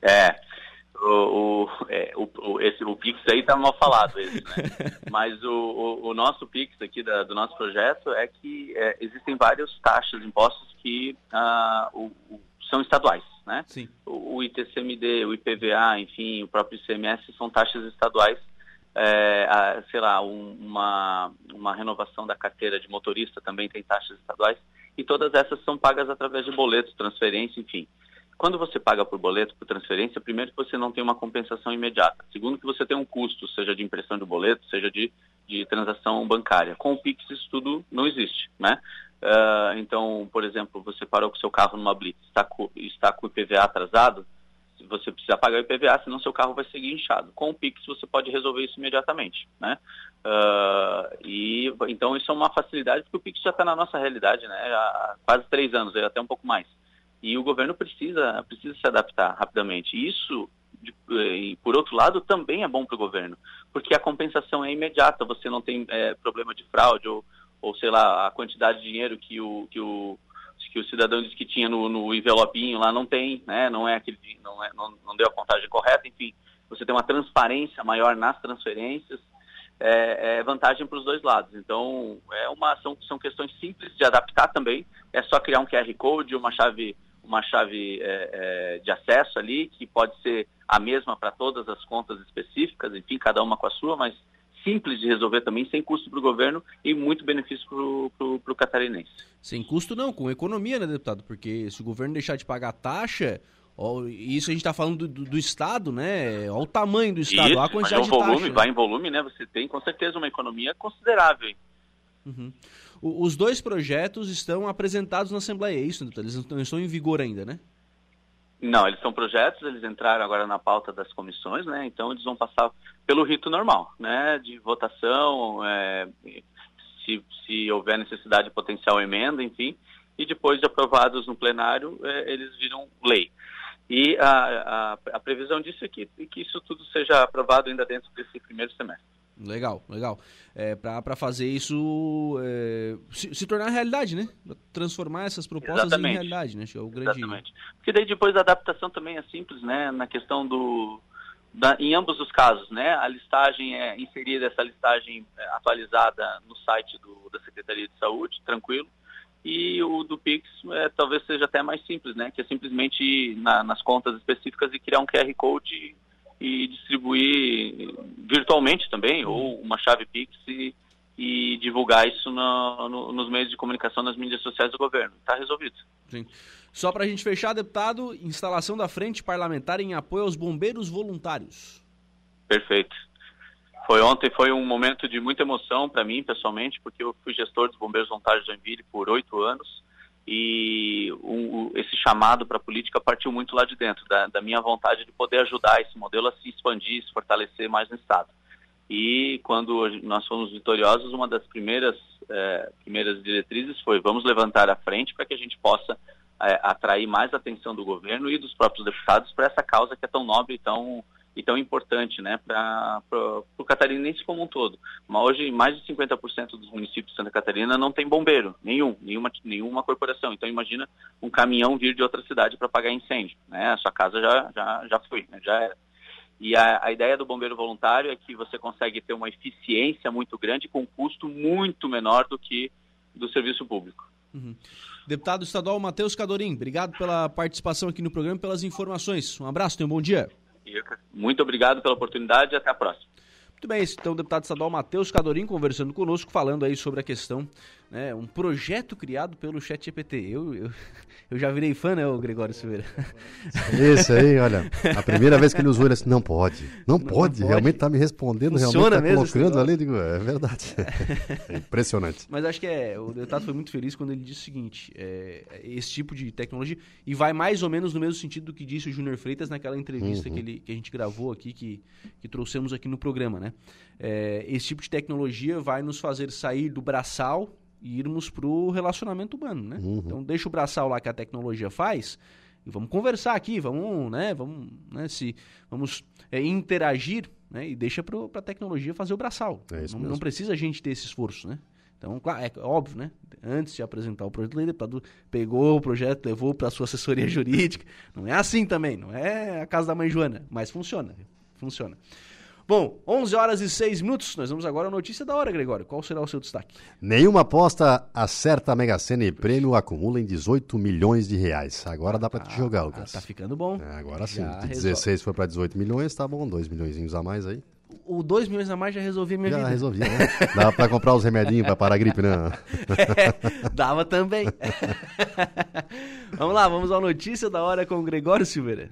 É, o, o, é, o, esse, o Pix aí tá mal falado, esse, né? Mas o, o, o, nosso Pix aqui da, do nosso projeto é que é, existem várias taxas, impostos que ah, o, são estaduais, né? Sim. O, ITCMD, o IPVA, enfim, o próprio ICMS são taxas estaduais. É, a, sei lá, um, uma, uma renovação da carteira de motorista também tem taxas estaduais. E todas essas são pagas através de boletos, transferência, enfim. Quando você paga por boleto, por transferência, primeiro que você não tem uma compensação imediata. Segundo que você tem um custo, seja de impressão de boleto, seja de, de transação bancária. Com o Pix isso tudo não existe, né? Uh, então, por exemplo, você parou com seu carro numa blitz, está com, está com o IPVA atrasado, você precisa pagar o IPVA, senão seu carro vai seguir inchado. Com o Pix você pode resolver isso imediatamente, né? Uh, e então isso é uma facilidade porque o Pix já está na nossa realidade, né? Há quase três anos, até um pouco mais. E o governo precisa, precisa se adaptar rapidamente. Isso, de, e por outro lado, também é bom para o governo, porque a compensação é imediata, você não tem é, problema de fraude ou, ou, sei lá, a quantidade de dinheiro que o, que o, que o cidadão disse que tinha no, no envelopinho lá não tem, né? não é aquele, não, é, não, não deu a contagem correta, enfim, você tem uma transparência maior nas transferências, é, é, vantagem para os dois lados. Então, é uma, são, são questões simples de adaptar também. É só criar um QR Code, uma chave uma chave é, é, de acesso ali, que pode ser a mesma para todas as contas específicas, enfim, cada uma com a sua, mas simples de resolver também, sem custo para o governo e muito benefício para o catarinense. Sem custo não, com economia, né, deputado? Porque se o governo deixar de pagar taxa, ó, isso a gente está falando do, do, Estado, né? Olha o tamanho do Estado, isso, a quantidade é um volume, taxa, vai né? em volume, né? Você tem com certeza uma economia considerável. Uhum. O, os dois projetos estão apresentados na Assembleia, é isso? Eles não estão em vigor ainda, né? Não, eles são projetos, eles entraram agora na pauta das comissões, né? Então eles vão passar pelo rito normal, né? De votação, é, se, se houver necessidade de potencial emenda, enfim, e depois de aprovados no plenário, é, eles viram lei. E a, a, a, previsão disso é que, que isso tudo seja aprovado ainda dentro desse primeiro semestre. Legal, legal. É, para fazer isso é, se, se, tornar realidade, né? Transformar essas propostas Exatamente. em realidade, né? Acho que é o grande... Exatamente. Porque daí depois a adaptação também é simples, né? Na questão do... Da, em ambos os casos, né? A listagem é inserida, essa listagem é, atualizada no site do, da Secretaria de Saúde, tranquilo. E o do Pix é, talvez seja até mais simples, né? Que é simplesmente ir na, nas contas específicas e criar um QR Code e distribuir virtualmente também, ou uma chave Pix e, e divulgar isso no, no, nos meios de comunicação, nas mídias sociais do governo. Está resolvido. Sim. Só para a gente fechar, deputado, instalação da frente parlamentar em apoio aos bombeiros voluntários. Perfeito. Foi ontem, foi um momento de muita emoção para mim, pessoalmente, porque eu fui gestor dos bombeiros voluntários de Joinville por oito anos e esse chamado para a política partiu muito lá de dentro, da, da, minha vontade de poder ajudar esse modelo a se expandir, se fortalecer mais no Estado. E quando nós fomos vitoriosos, uma das primeiras, é, primeiras diretrizes foi vamos levantar a frente para que a gente possa é, atrair mais atenção do governo e dos próprios deputados para essa causa que é tão nobre e tão e tão importante né, para o catarinense como um todo. Mas hoje, mais de 50% dos municípios de Santa Catarina não tem bombeiro, nenhum, nenhuma, nenhuma corporação. Então, imagina um caminhão vir de outra cidade para pagar incêndio. Né? A sua casa já, já, já foi, né? já era. E a, a, ideia do bombeiro voluntário é que você consegue ter uma eficiência muito grande com um custo muito menor do que do serviço público. Uhum. Deputado estadual Matheus Cadorim, obrigado pela participação aqui no programa e pelas informações. Um abraço, tenha um bom dia. Muito obrigado pela oportunidade e até a próxima. Muito bem, então o deputado estadual Matheus Cadorim conversando conosco, falando aí sobre a questão né, um projeto criado pelo ChatGPT. Eu, eu, eu já virei fã, né, o Gregório Silveira? Esse aí, olha, a primeira vez que ele usou, ele disse, não pode, não, não pode, realmente está me respondendo, Funciona realmente está colocando ali, digo, é verdade. É impressionante. Mas acho que é, o Tato foi muito feliz quando ele disse o seguinte, é, esse tipo de tecnologia, e vai mais ou menos no mesmo sentido do que disse o Júnior Freitas naquela entrevista uhum. que, ele, que a gente gravou aqui, que, que trouxemos aqui no programa, né? É, esse tipo de tecnologia vai nos fazer sair do braçal e irmos para o relacionamento humano, né? Uhum. Então deixa o braçal lá que a tecnologia faz e vamos conversar aqui, vamos, né? Vamos, né? Se vamos é, interagir, né? E deixa para a tecnologia fazer o braçal. É não, não, precisa a gente ter esse esforço, né? Então, claro, é óbvio, né? Antes de apresentar o projeto, o deputado pegou o projeto, levou para a sua assessoria jurídica. Não é assim também, não é a casa da mãe Joana, mas funciona, funciona. Bom, 11 horas e 6 minutos. Nós vamos agora à notícia da hora, Gregório. Qual será o seu destaque? Nenhuma aposta acerta a Mega Sena e prêmio acumula em 18 milhões de reais. Agora dá para te jogar, Lucas. Tá ficando bom. É, agora sim. Já de 16 resolve. foi para 18 milhões, tá bom. 2 milhões a mais aí. O 2 milhões a mais já resolvia minha já vida. Já resolvia, né? Dava para comprar os remedinhos para parar a gripe, né? É, dava também. vamos lá, vamos à notícia da hora com o Gregório Silveira.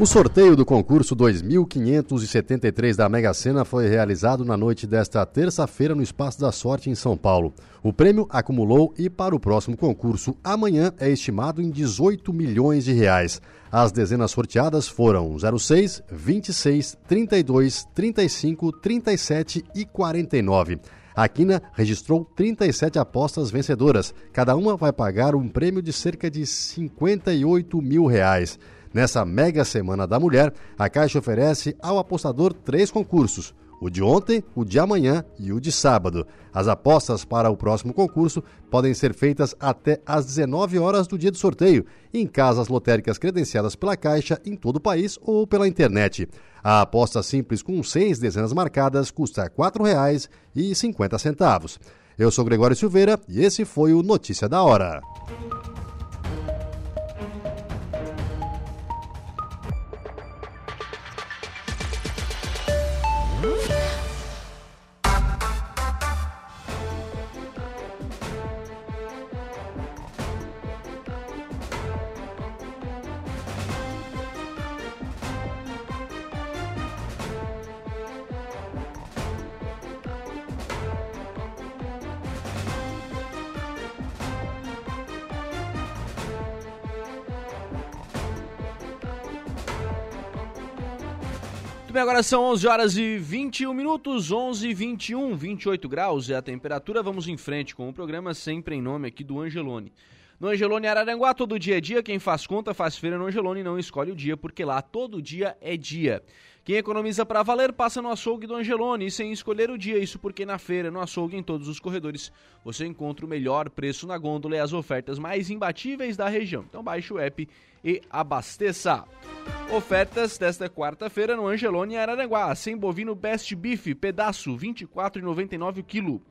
O sorteio do concurso 2573 da Mega Sena foi realizado na noite desta terça-feira no Espaço da Sorte em São Paulo. O prêmio acumulou e para o próximo concurso amanhã é estimado em 18 milhões de reais. As dezenas sorteadas foram 06, 26, 32, 35, 37 e 49. A Quina registrou 37 apostas vencedoras. Cada uma vai pagar um prêmio de cerca de 58 mil reais. Nessa mega semana da mulher, a Caixa oferece ao apostador três concursos: o de ontem, o de amanhã e o de sábado. As apostas para o próximo concurso podem ser feitas até às 19 horas do dia do sorteio, em casas lotéricas credenciadas pela Caixa em todo o país ou pela internet. A aposta simples com seis dezenas marcadas custa R$ 4,50. Eu sou Gregório Silveira e esse foi o Notícia da Hora. Bem, agora são 11 horas e 21 minutos, 11 e 21, 28 graus é a temperatura. Vamos em frente com o programa sempre em nome aqui do Angelone. No Angelone Araranguá, todo dia é dia. Quem faz conta faz feira no Angelone não escolhe o dia, porque lá todo dia é dia. Quem economiza para valer passa no açougue do Angelone sem escolher o dia. Isso porque na feira, no açougue, em todos os corredores, você encontra o melhor preço na gôndola e as ofertas mais imbatíveis da região. Então baixe o app e abasteça. Ofertas desta quarta-feira no Angelone Araranguá. Sem bovino Best Beef, pedaço, R$ 24,99 o quilo.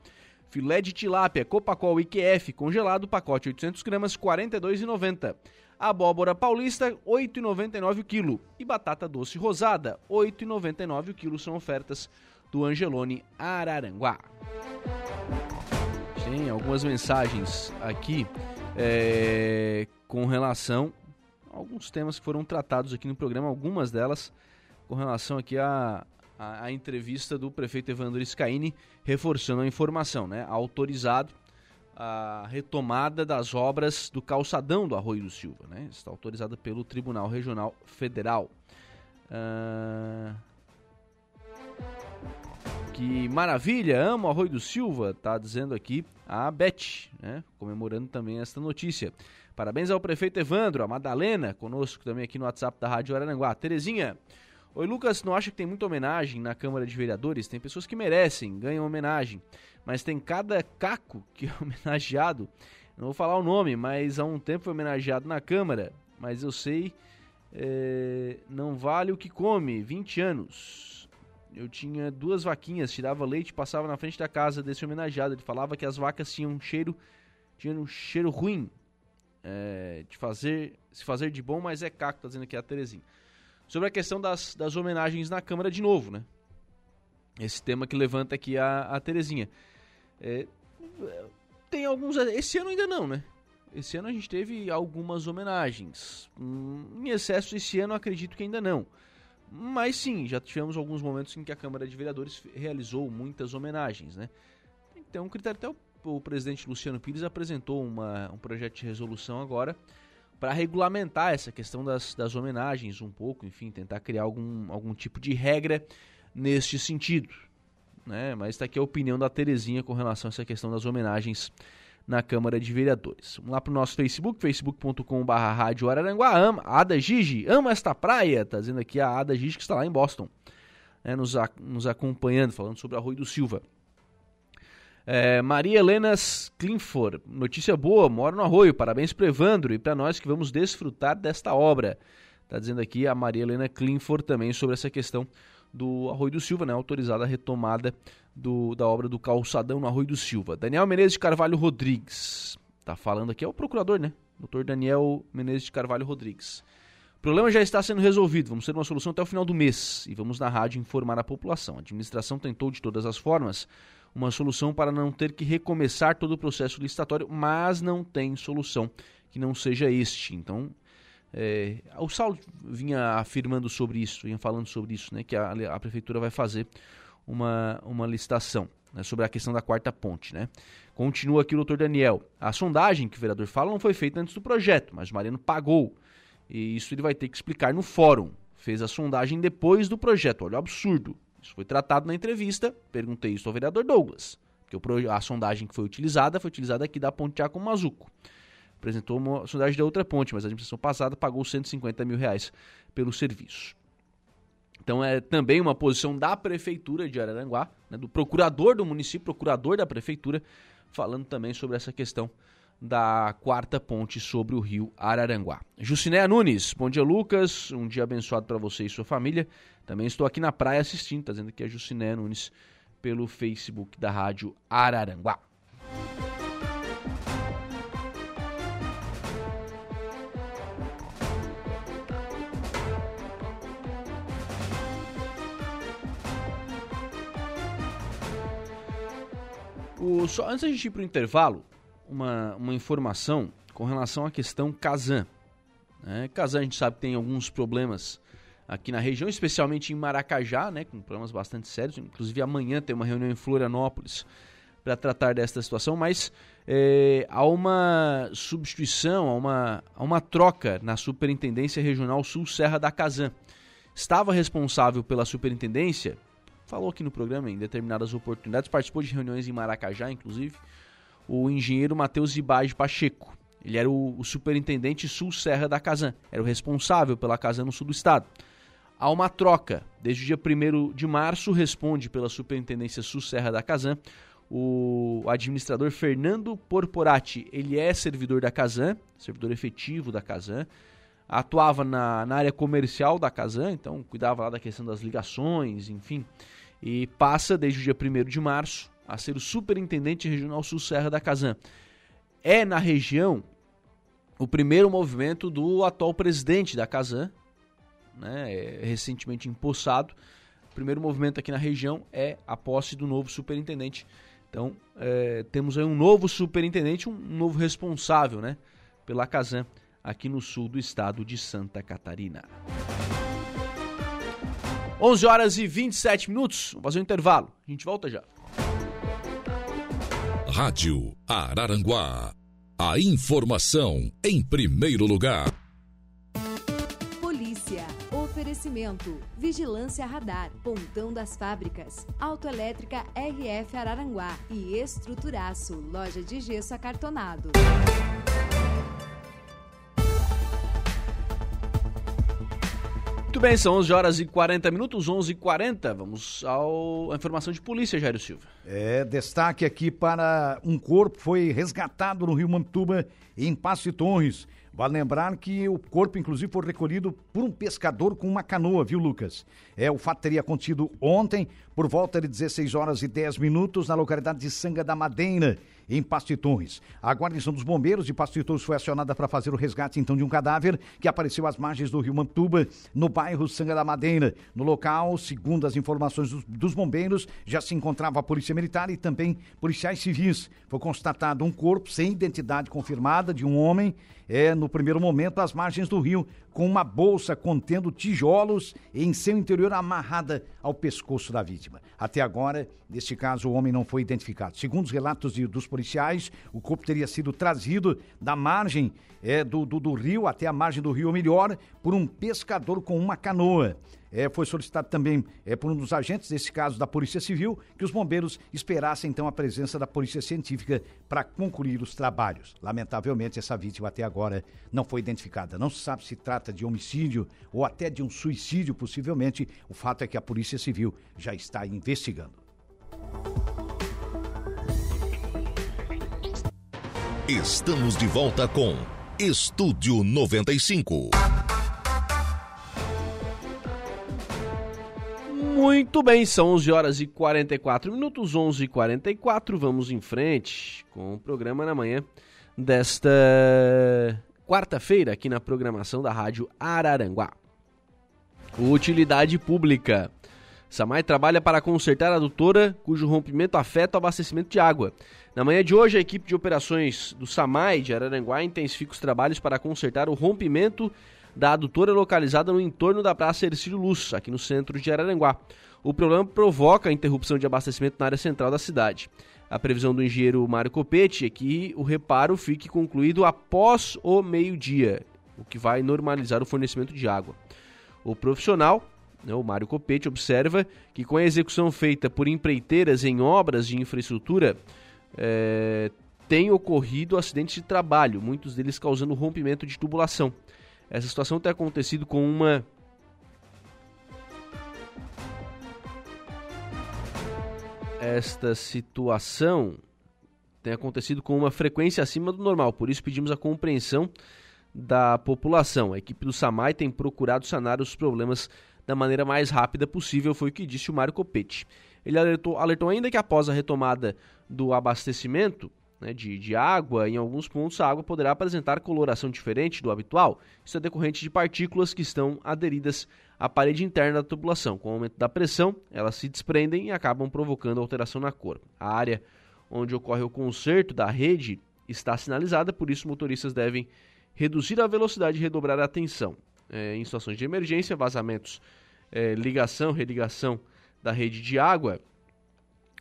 Filé de tilápia Copacol IQF congelado, pacote 800 gramas, R$ 42,90. Abóbora paulista, R$ 8,99 o quilo. E batata doce rosada, R$ 8,99 o quilo. São ofertas do Angelone Araranguá. Tem algumas mensagens aqui é, com relação alguns temas que foram tratados aqui no programa, algumas delas com relação aqui à, à entrevista do prefeito Evandro Scaini, reforçando a informação, né? Autorizado a retomada das obras do calçadão do Arroio do Silva, né? Está autorizada pelo Tribunal Regional Federal. Uh... Que maravilha, amo Arroio do Silva, tá dizendo aqui a Beth, né? Comemorando também esta notícia. Parabéns ao prefeito Evandro, a Madalena, conosco também aqui no WhatsApp da Rádio Araranguá. Terezinha, oi Lucas, não acha que tem muita homenagem na Câmara de Vereadores? Tem pessoas que merecem, ganham homenagem, mas tem cada caco que é homenageado. Não vou falar o nome, mas há um tempo foi homenageado na Câmara, mas eu sei É, não vale o que come, 20 anos. Eu tinha duas vaquinhas, tirava leite, passava na frente da casa desse homenageado. Ele falava que as vacas tinham um cheiro, tinham um cheiro ruim é, de fazer, se fazer de bom, mas é caco, tá dizendo aqui a Terezinha. Sobre a questão das, das homenagens na Câmara de novo, né? Esse tema que levanta aqui a, a Terezinha. É, tem alguns. Esse ano ainda não, né? Esse ano a gente teve algumas homenagens. Hum, em excesso, esse ano acredito que ainda não. Mas sim, já tivemos alguns momentos em que a Câmara de Vereadores realizou muitas homenagens, né? Então, um critério até o, o presidente Luciano Pires apresentou uma, um projeto de resolução agora para regulamentar essa questão das, das homenagens um pouco, enfim, tentar criar algum, algum tipo de regra neste sentido. Né? Mas está aqui a opinião da Terezinha com relação a essa questão das homenagens na Câmara de Vereadores. Vamos lá para o nosso Facebook, facebook.com.br Rádio Araranguá. Ama, Ada Gigi, ama esta praia, tá dizendo aqui a Ada Gigi que está lá em Boston, né, nos, a, nos acompanhando, falando sobre Arroio do Silva. É, Maria Helena Klinfor, notícia boa, mora no Arroio, parabéns para Evandro e para nós que vamos desfrutar desta obra. Tá dizendo aqui a Maria Helena Klinfor também sobre essa questão do Arroio do Silva, né, autorizada a retomada do, da obra do calçadão no Arroio do Silva. Daniel Menezes de Carvalho Rodrigues. Tá falando aqui, é o procurador, né? Doutor Daniel Menezes de Carvalho Rodrigues. O problema já está sendo resolvido, vamos ter uma solução até o final do mês e vamos na rádio informar a população. A administração tentou de todas as formas uma solução para não ter que recomeçar todo o processo licitatório, mas não tem solução que não seja este. Então, é, o Saulo vinha afirmando sobre isso, vinha falando sobre isso, né, que a, a prefeitura vai fazer uma, uma licitação né, sobre a questão da quarta ponte. Né. Continua aqui o doutor Daniel. A sondagem que o vereador fala não foi feita antes do projeto, mas o Mariano pagou. E isso ele vai ter que explicar no fórum. Fez a sondagem depois do projeto. Olha o absurdo. Isso foi tratado na entrevista. Perguntei isso ao vereador Douglas. Porque a sondagem que foi utilizada foi utilizada aqui da Ponte Tiago Mazuco. Apresentou uma sondagem da outra ponte, mas a administração passada pagou 150 mil reais pelo serviço. Então é também uma posição da Prefeitura de Araranguá, né, do procurador do município, procurador da Prefeitura, falando também sobre essa questão da quarta ponte sobre o rio Araranguá. Jucinéia Nunes, bom dia Lucas, um dia abençoado para você e sua família. Também estou aqui na praia assistindo, tá dizendo que é Jucinéia Nunes pelo Facebook da Rádio Araranguá. O, só, antes da gente ir para o intervalo, uma, uma informação com relação à questão Kazan. Né? Kazan a gente sabe que tem alguns problemas aqui na região, especialmente em Maracajá, né, com problemas bastante sérios. Inclusive amanhã tem uma reunião em Florianópolis para tratar desta situação, mas é, há uma substituição, há uma, há uma troca na Superintendência Regional Sul Serra da Kazan. Estava responsável pela superintendência falou aqui no programa em determinadas oportunidades, participou de reuniões em Maracajá, inclusive, o engenheiro Matheus Ibage Pacheco. Ele era o, o superintendente sul-serra da Casan, era o responsável pela Casan no sul do estado. Há uma troca. Desde o dia 1 de março, responde pela Superintendência Sul-Serra da Casan o administrador Fernando Porporati. Ele é servidor da Casan, servidor efetivo da Casan, atuava na, na área comercial da Casan, então cuidava lá da questão das ligações, enfim e passa desde o dia 1 de março a ser o superintendente regional sul serra da Casan. É na região o primeiro movimento do atual presidente da Casan, né, é recentemente empossado. O primeiro movimento aqui na região é a posse do novo superintendente. Então, é, temos aí um novo superintendente, um novo responsável né, pela Casan aqui no sul do estado de Santa Catarina. 11 horas e 27 minutos. Vamos fazer um intervalo. A gente volta já. Rádio Araranguá. A informação em primeiro lugar. Oferecimento. Vigilância Radar. Pontão das Fábricas. Autoelétrica RF Araranguá. E Estruturaço. Loja de gesso acartonado. Muito bem, são 11 horas e 40 minutos, 11 e 40 Vamos à informação de polícia, Jairo Silva. É, destaque aqui para um corpo foi resgatado no Rio Mantuba, em Passo e Torres. Vale lembrar que o corpo, inclusive, foi recolhido por um pescador com uma canoa, viu, Lucas? É, o fato teria acontecido ontem, por volta de 16 horas e 10 minutos, na localidade de Sanga da Madeira, em Pasto Torres. A guarnição dos bombeiros de Pasto Torres foi acionada para fazer o resgate, então, de um cadáver que apareceu às margens do rio Mantuba, no bairro Sanga da Madeira. No local, segundo as informações dos, dos bombeiros, já se encontrava a Polícia Militar e também policiais civis. Foi constatado um corpo sem identidade confirmada de um homem é, no primeiro momento, às margens do rio, com uma bolsa contendo tijolos em seu interior amarrada ao pescoço da vítima. Até agora, neste caso, o homem não foi identificado. Segundo os relatos de, dos policiais, o corpo teria sido trazido da margem é, do, do, do rio até a margem do rio, ou melhor, por um pescador com uma canoa. É, foi solicitado também é, por um dos agentes, nesse caso da Polícia Civil, que os bombeiros esperassem então a presença da Polícia Científica para concluir os trabalhos. Lamentavelmente, essa vítima até agora não foi identificada. Não se sabe se trata de homicídio ou até de um suicídio, possivelmente. O fato é que a Polícia Civil já está investigando. Estamos de volta com Estúdio 95. Muito bem, são 11 horas e 44 minutos, 11 e 44 Vamos em frente com o programa na manhã desta quarta-feira aqui na programação da Rádio Araranguá. Utilidade Pública. Samai trabalha para consertar a adutora cujo rompimento afeta o abastecimento de água. Na manhã de hoje, a equipe de operações do Samai de Araranguá intensifica os trabalhos para consertar o rompimento da adutora localizada no entorno da Praça Ercílio Luz, aqui no centro de Araranguá. O problema provoca a interrupção de abastecimento na área central da cidade. A previsão do engenheiro Mário Copete é que o reparo fique concluído após o meio-dia, o que vai normalizar o fornecimento de água. O profissional, né, o Mário Copete, observa que com a execução feita por empreiteiras em obras de infraestrutura, é, tem ocorrido acidentes de trabalho, muitos deles causando rompimento de tubulação. Essa situação tem acontecido com uma esta situação tem acontecido com uma frequência acima do normal, por isso pedimos a compreensão da população. A equipe do SAMAI tem procurado sanar os problemas da maneira mais rápida possível, foi o que disse o Mário Copete. Ele alertou, alertou ainda que após a retomada do abastecimento, né, de, de água, em alguns pontos a água poderá apresentar coloração diferente do habitual. Isso é decorrente de partículas que estão aderidas à parede interna da tubulação. Com o aumento da pressão, elas se desprendem e acabam provocando alteração na cor. A área onde ocorre o conserto da rede está sinalizada, por isso motoristas devem reduzir a velocidade e redobrar a atenção. É, em situações de emergência, vazamentos, é, ligação, religação da rede de água,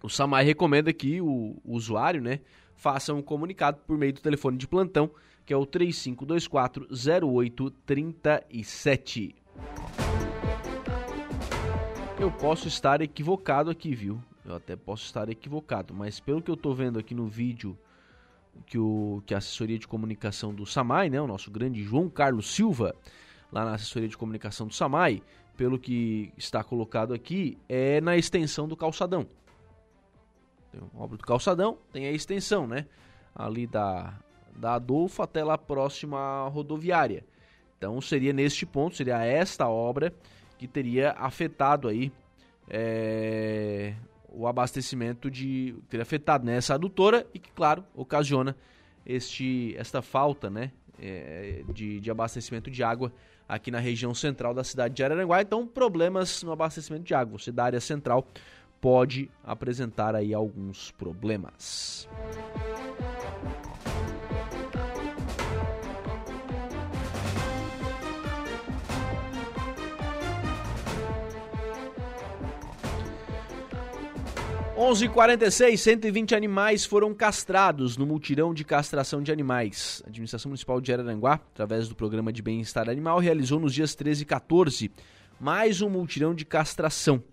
o SAMAI recomenda que o, o usuário, né, faça um comunicado por meio do telefone de plantão, que é o 3524-0837. Eu posso estar equivocado aqui, viu? Eu até posso estar equivocado, mas pelo que eu estou vendo aqui no vídeo que, o, que a assessoria de comunicação do SAMAI, né, o nosso grande João Carlos Silva, lá na assessoria de comunicação do SAMAI, pelo que está colocado aqui, é na extensão do calçadão. Tem uma obra do calçadão, tem a extensão, né? Ali da, da Adolfo até lá próxima rodoviária. Então seria neste ponto, seria esta obra que teria afetado aí é, o abastecimento de. teria afetado né, adutora e que, claro, ocasiona este, esta falta né, é, de, de abastecimento de água aqui na região central da cidade de Araranguá. Então, problemas no abastecimento de água. Você da área central pode apresentar aí alguns problemas. Onze quarenta e 120 animais foram castrados no multirão de castração de animais. A administração municipal de Araranguá, através do programa de bem-estar animal, realizou nos dias 13 e 14 mais um multirão de castração.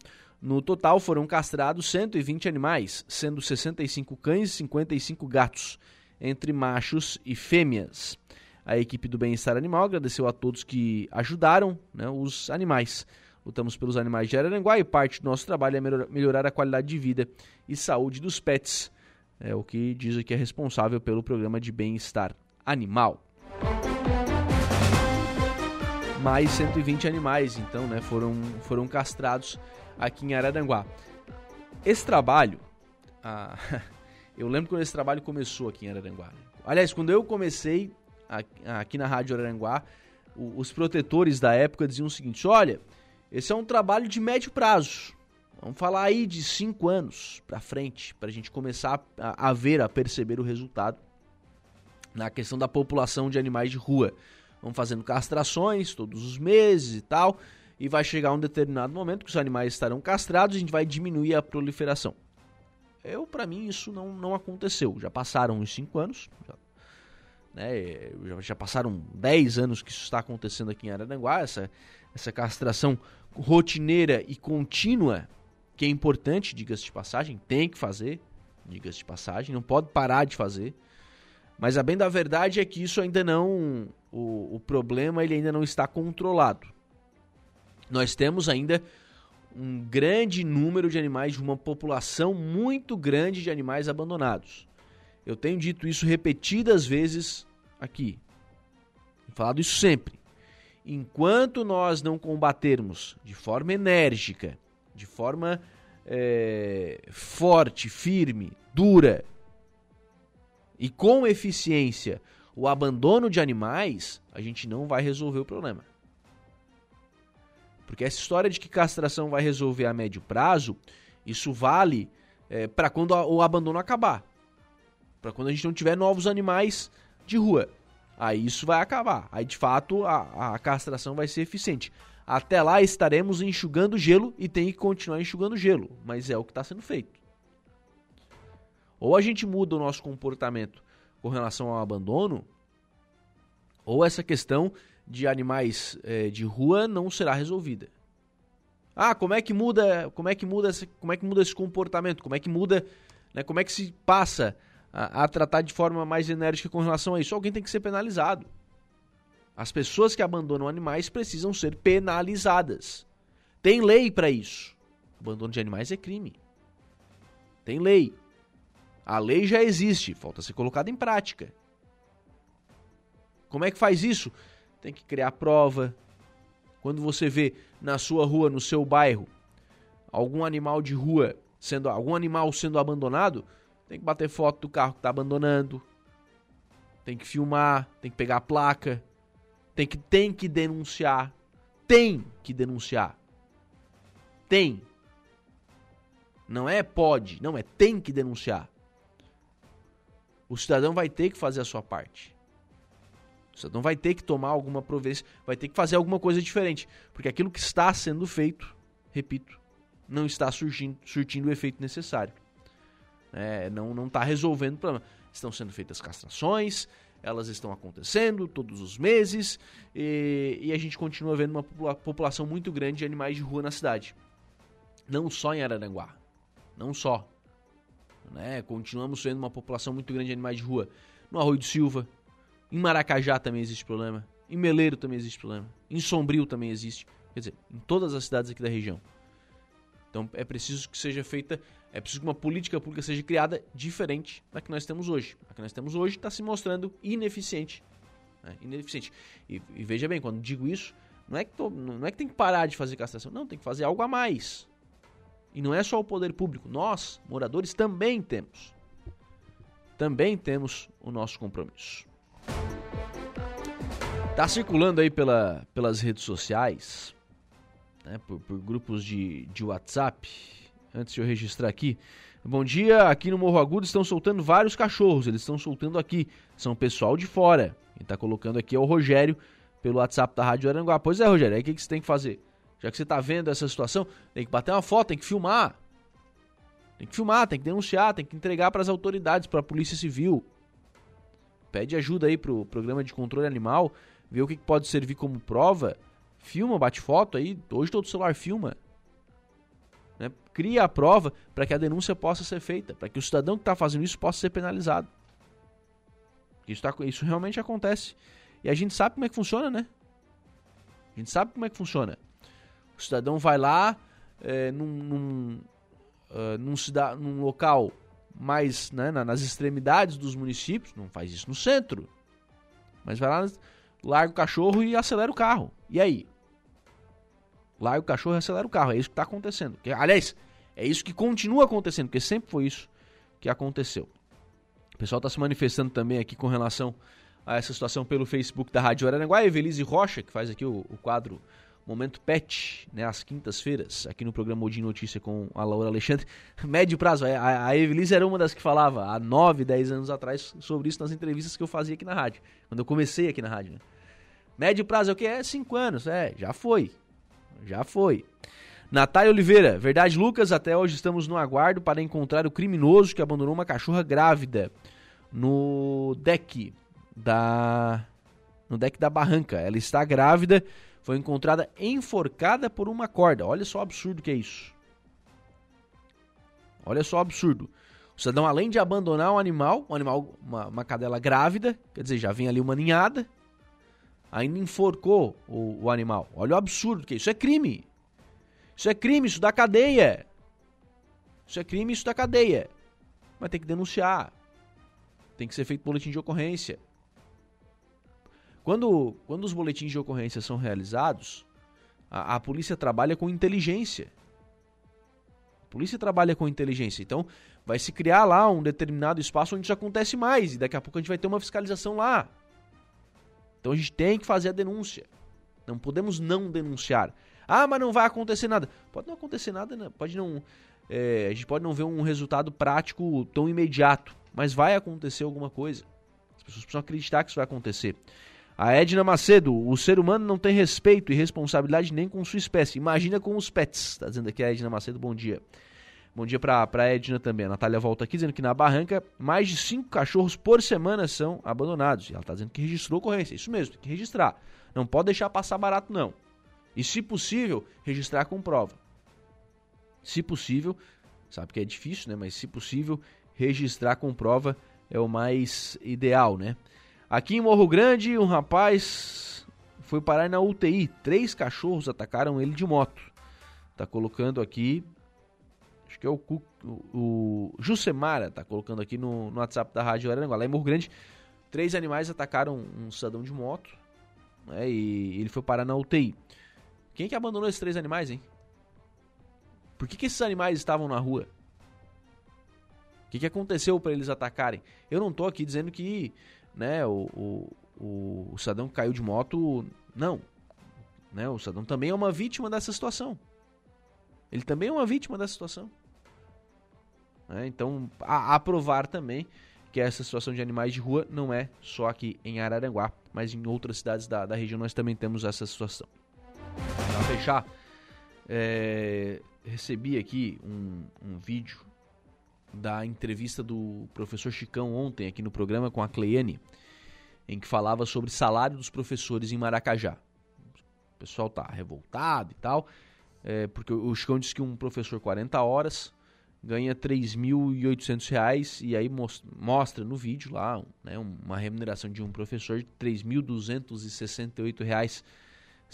No total foram castrados 120 animais, sendo 65 cães e 55 gatos, entre machos e fêmeas. A equipe do Bem-Estar Animal agradeceu a todos que ajudaram né, os animais. Lutamos pelos animais de Araranguá e parte do nosso trabalho é melhorar a qualidade de vida e saúde dos pets. É o que diz aqui é responsável pelo programa de bem-estar animal. mais 120 animais, então, né, foram, foram castrados aqui em Araranguá. Esse trabalho, ah, eu lembro quando esse trabalho começou aqui em Araranguá. Aliás, quando eu comecei aqui na Rádio Araranguá, os protetores da época diziam o seguinte: olha, esse é um trabalho de médio prazo. Vamos falar aí de cinco anos para frente, para a gente começar a, a ver, a perceber o resultado na questão da população de animais de rua. Vamos fazendo castrações todos os meses e tal, e vai chegar um determinado momento que os animais estarão castrados e a gente vai diminuir a proliferação. Eu, para mim, isso não, não aconteceu. Já passaram uns cinco anos, já, né, já, já passaram 10 anos que isso está acontecendo aqui em Araranguá, essa, essa castração rotineira e contínua que é importante, diga-se de passagem, tem que fazer, diga-se de passagem, não pode parar de fazer. Mas a bem da verdade é que isso ainda não. O, o problema ele ainda não está controlado. Nós temos ainda um grande número de animais, uma população muito grande de animais abandonados. Eu tenho dito isso repetidas vezes aqui. Tenho falado isso sempre. Enquanto nós não combatermos de forma enérgica de forma é, forte, firme, dura e com eficiência o abandono de animais, a gente não vai resolver o problema. Porque essa história de que castração vai resolver a médio prazo, isso vale é, para quando o abandono acabar. Para quando a gente não tiver novos animais de rua. Aí isso vai acabar. Aí de fato a, a castração vai ser eficiente. Até lá estaremos enxugando gelo e tem que continuar enxugando gelo, mas é o que está sendo feito. Ou a gente muda o nosso comportamento com relação ao abandono, ou essa questão de animais é, de rua não será resolvida. Ah, como é que muda, como é que muda, como é que muda esse comportamento? Como é que muda, né, como é que se passa a, a tratar de forma mais enérgica com relação a isso? Alguém tem que ser penalizado. As pessoas que abandonam animais precisam ser penalizadas. Tem lei para isso. Abandono de animais é crime. Tem lei. A lei já existe, falta ser colocada em prática. Como é que faz isso? Tem que criar prova. Quando você vê na sua rua, no seu bairro, algum animal de rua sendo algum animal sendo abandonado, tem que bater foto do carro que está abandonando. Tem que filmar, tem que pegar a placa, tem que, tem que denunciar. Tem que denunciar. Tem. Não é pode, não é tem que denunciar. O cidadão vai ter que fazer a sua parte. O cidadão vai ter que tomar alguma providência, vai ter que fazer alguma coisa diferente. Porque aquilo que está sendo feito, repito, não está surgindo, surtindo o efeito necessário. É, não está resolvendo o problema. Estão sendo feitas castrações, elas estão acontecendo todos os meses e, e a gente continua vendo uma população muito grande de animais de rua na cidade. Não só em Araranguá, não só. Né? Continuamos vendo uma população muito grande de animais de rua no Arroio do Silva, em Maracajá também existe problema, em Meleiro também existe problema, em Sombrio também existe, quer dizer, em todas as cidades aqui da região. Então é preciso que seja feita é preciso que uma política pública seja criada diferente da que nós temos hoje. A que nós temos hoje está se mostrando ineficiente. Né? Ineficiente. E, e, veja bem, quando digo isso, não é, que tô, não é que tem que parar de fazer castração. Não, tem que fazer algo a mais. E não é só o poder público. Nós, moradores, também temos. Também temos o nosso compromisso. Tá circulando aí pela, pelas redes sociais, né, por, por grupos de, de WhatsApp, antes de eu registrar aqui. Bom dia, aqui no Morro Agudo estão soltando vários cachorros, eles estão soltando aqui, são pessoal de fora. Quem está colocando aqui é o Rogério, pelo WhatsApp da Rádio Aranguá. Pois é, Rogério, aí o que, que você tem que fazer? Já que você está vendo essa situação, tem que bater uma foto, tem que filmar. Tem que filmar, tem que denunciar, tem que entregar para as autoridades, para a Polícia Civil. Pede ajuda aí pro programa de controle animal, vê o que, pode servir como prova. Filma, bate foto aí, hoje todo celular filma né, cria a prova para que a denúncia possa ser feita, para que o cidadão que está fazendo isso possa ser penalizado. Isso, tá, isso realmente acontece. E a gente sabe como é que funciona, né? A gente sabe como é que funciona. O cidadão vai lá é, num, num, uh, num, cida, num local mais né, nas extremidades dos municípios, não faz isso no centro, mas vai lá larga o cachorro e acelera o carro. E aí? Larga o cachorro e acelera o carro. É isso que está acontecendo. Aliás, é isso que continua acontecendo, porque sempre foi isso que aconteceu. O pessoal está se manifestando também aqui com relação a essa situação pelo Facebook da Rádio Araranguá. A Evelise Rocha, que faz aqui o, o quadro Momento Pet, né, às quintas-feiras, aqui no programa Odin Notícia com a Laura Alexandre. Médio prazo, a, a Evelise era uma das que falava há 9, 10 anos atrás sobre isso nas entrevistas que eu fazia aqui na rádio, quando eu comecei aqui na rádio. Né? Médio prazo é o que? É 5 anos, é, já foi. Já foi. Natália Oliveira, verdade, Lucas, até hoje estamos no aguardo para encontrar o criminoso que abandonou uma cachorra grávida no deck da no deck da barranca. Ela está grávida, foi encontrada enforcada por uma corda. Olha só o absurdo que é isso. Olha só o absurdo. O cidadão, além de abandonar um animal, um animal, uma, uma cadela grávida, quer dizer, já vem ali uma ninhada, ainda enforcou o, o animal. Olha o absurdo que é isso. é crime. Isso é crime, isso dá cadeia. Isso é crime, isso dá cadeia. Mas tem que denunciar. Tem que ser feito boletim de ocorrência. Quando, quando os boletins de ocorrência são realizados, a, a polícia trabalha com inteligência. A polícia trabalha com inteligência. Então, vai se criar lá um determinado espaço onde isso acontece mais. E daqui a pouco a gente vai ter uma fiscalização lá. Então a gente tem que fazer a denúncia. Não podemos não denunciar. Ah, mas não vai acontecer nada. Pode não acontecer nada, né? pode não. É, a gente pode não ver um resultado prático tão imediato, mas vai acontecer alguma coisa. As pessoas precisam acreditar que isso vai acontecer. A Edna Macedo, o ser humano não tem respeito e responsabilidade nem com sua espécie. Imagina com os pets. Está dizendo aqui a Edna Macedo, bom dia. Bom dia para a Edna também. A Natália volta aqui dizendo que na barranca mais de cinco cachorros por semana são abandonados. E ela está dizendo que registrou ocorrência. Isso mesmo, tem que registrar. Não pode deixar passar barato, não. E se possível, registrar com prova. Se possível, sabe que é difícil, né? Mas se possível, registrar com prova é o mais ideal, né? Aqui em Morro Grande, um rapaz foi parar na UTI. Três cachorros atacaram ele de moto. Tá colocando aqui que é o, o, o tá colocando aqui no, no WhatsApp da Rádio Araranguá. Lá em Morro Grande, três animais atacaram um cidadão de moto né, e ele foi parar na UTI. Quem que abandonou esses três animais, hein? Por que, que esses animais estavam na rua? O que, que aconteceu para eles atacarem? Eu não tô aqui dizendo que né, o, o, o, o que caiu de moto. Não. Né, o cidadão também é uma vítima dessa situação. Ele também é uma vítima dessa situação. Né? Então, a, a provar também que essa situação de animais de rua não é só aqui em Araranguá, mas em outras cidades da, da região nós também temos essa situação. Para fechar, é, recebi aqui um, um vídeo da entrevista do professor Chicão ontem aqui no programa com a Cleiane, em que falava sobre salário dos professores em Maracajá. O pessoal tá revoltado e tal, é, porque o Chicão disse que um professor 40 horas ganha R$ 3.800 e aí mostra no vídeo lá né, uma remuneração de um professor de R$ 3.268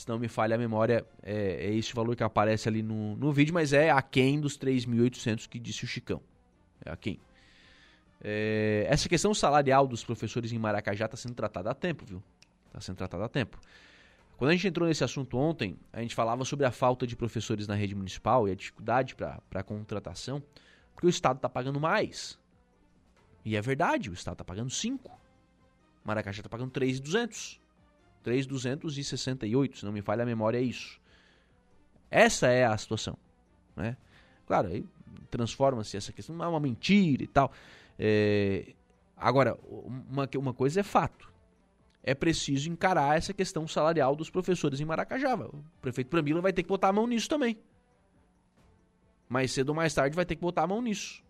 se não me falha a memória, é, é esse valor que aparece ali no, no vídeo, mas é aquém dos 3.800 que disse o Chicão. É aquém. É, essa questão salarial dos professores em Maracajá está sendo tratada há tempo, viu? Está sendo tratada há tempo. Quando a gente entrou nesse assunto ontem, a gente falava sobre a falta de professores na rede municipal e a dificuldade para a contratação, porque o Estado está pagando mais. E é verdade, o Estado está pagando 5. Maracajá está pagando 3,200. 3,268, se não me falha a memória, é isso. Essa é a situação. Né? Claro, aí transforma-se essa questão, é uma mentira e tal. É... Agora, uma, uma coisa é fato é preciso encarar essa questão salarial dos professores em Maracajá. O prefeito Pramila vai ter que botar a mão nisso também. Mais cedo ou mais tarde vai ter que botar a mão nisso.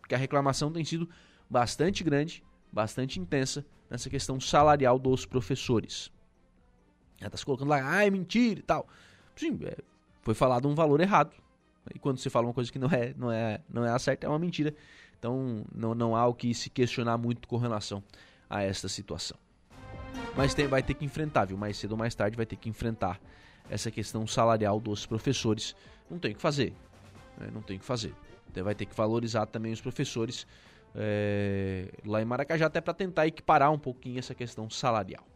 Porque a reclamação tem sido bastante grande, bastante intensa nessa questão salarial dos professores. Ela está se colocando lá, ah, é mentira e tal. Sim, é, foi falado um valor errado. E quando você fala uma coisa que não é, não é, não é a certa, é uma mentira. Então não, não há o que se questionar muito com relação a esta situação. Mas tem, vai ter que enfrentar, viu? Mais cedo ou mais tarde vai ter que enfrentar essa questão salarial dos professores. Não tem o que fazer. Né? Não tem o que fazer. Então, vai ter que valorizar também os professores é, lá em Maracajá, até para tentar equiparar um pouquinho essa questão salarial.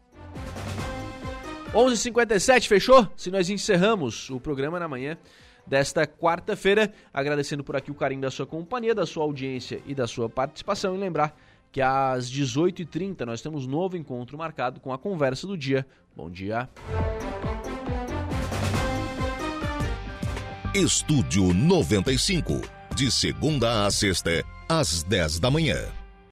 11h57, fechou? Se nós encerramos o programa na manhã desta quarta-feira, agradecendo por aqui o carinho da sua companhia, da sua audiência e da sua participação. E lembrar que às 18h30 nós temos novo encontro marcado com a conversa do dia. Bom dia. Estúdio 95, de segunda a sexta, às 10 da manhã.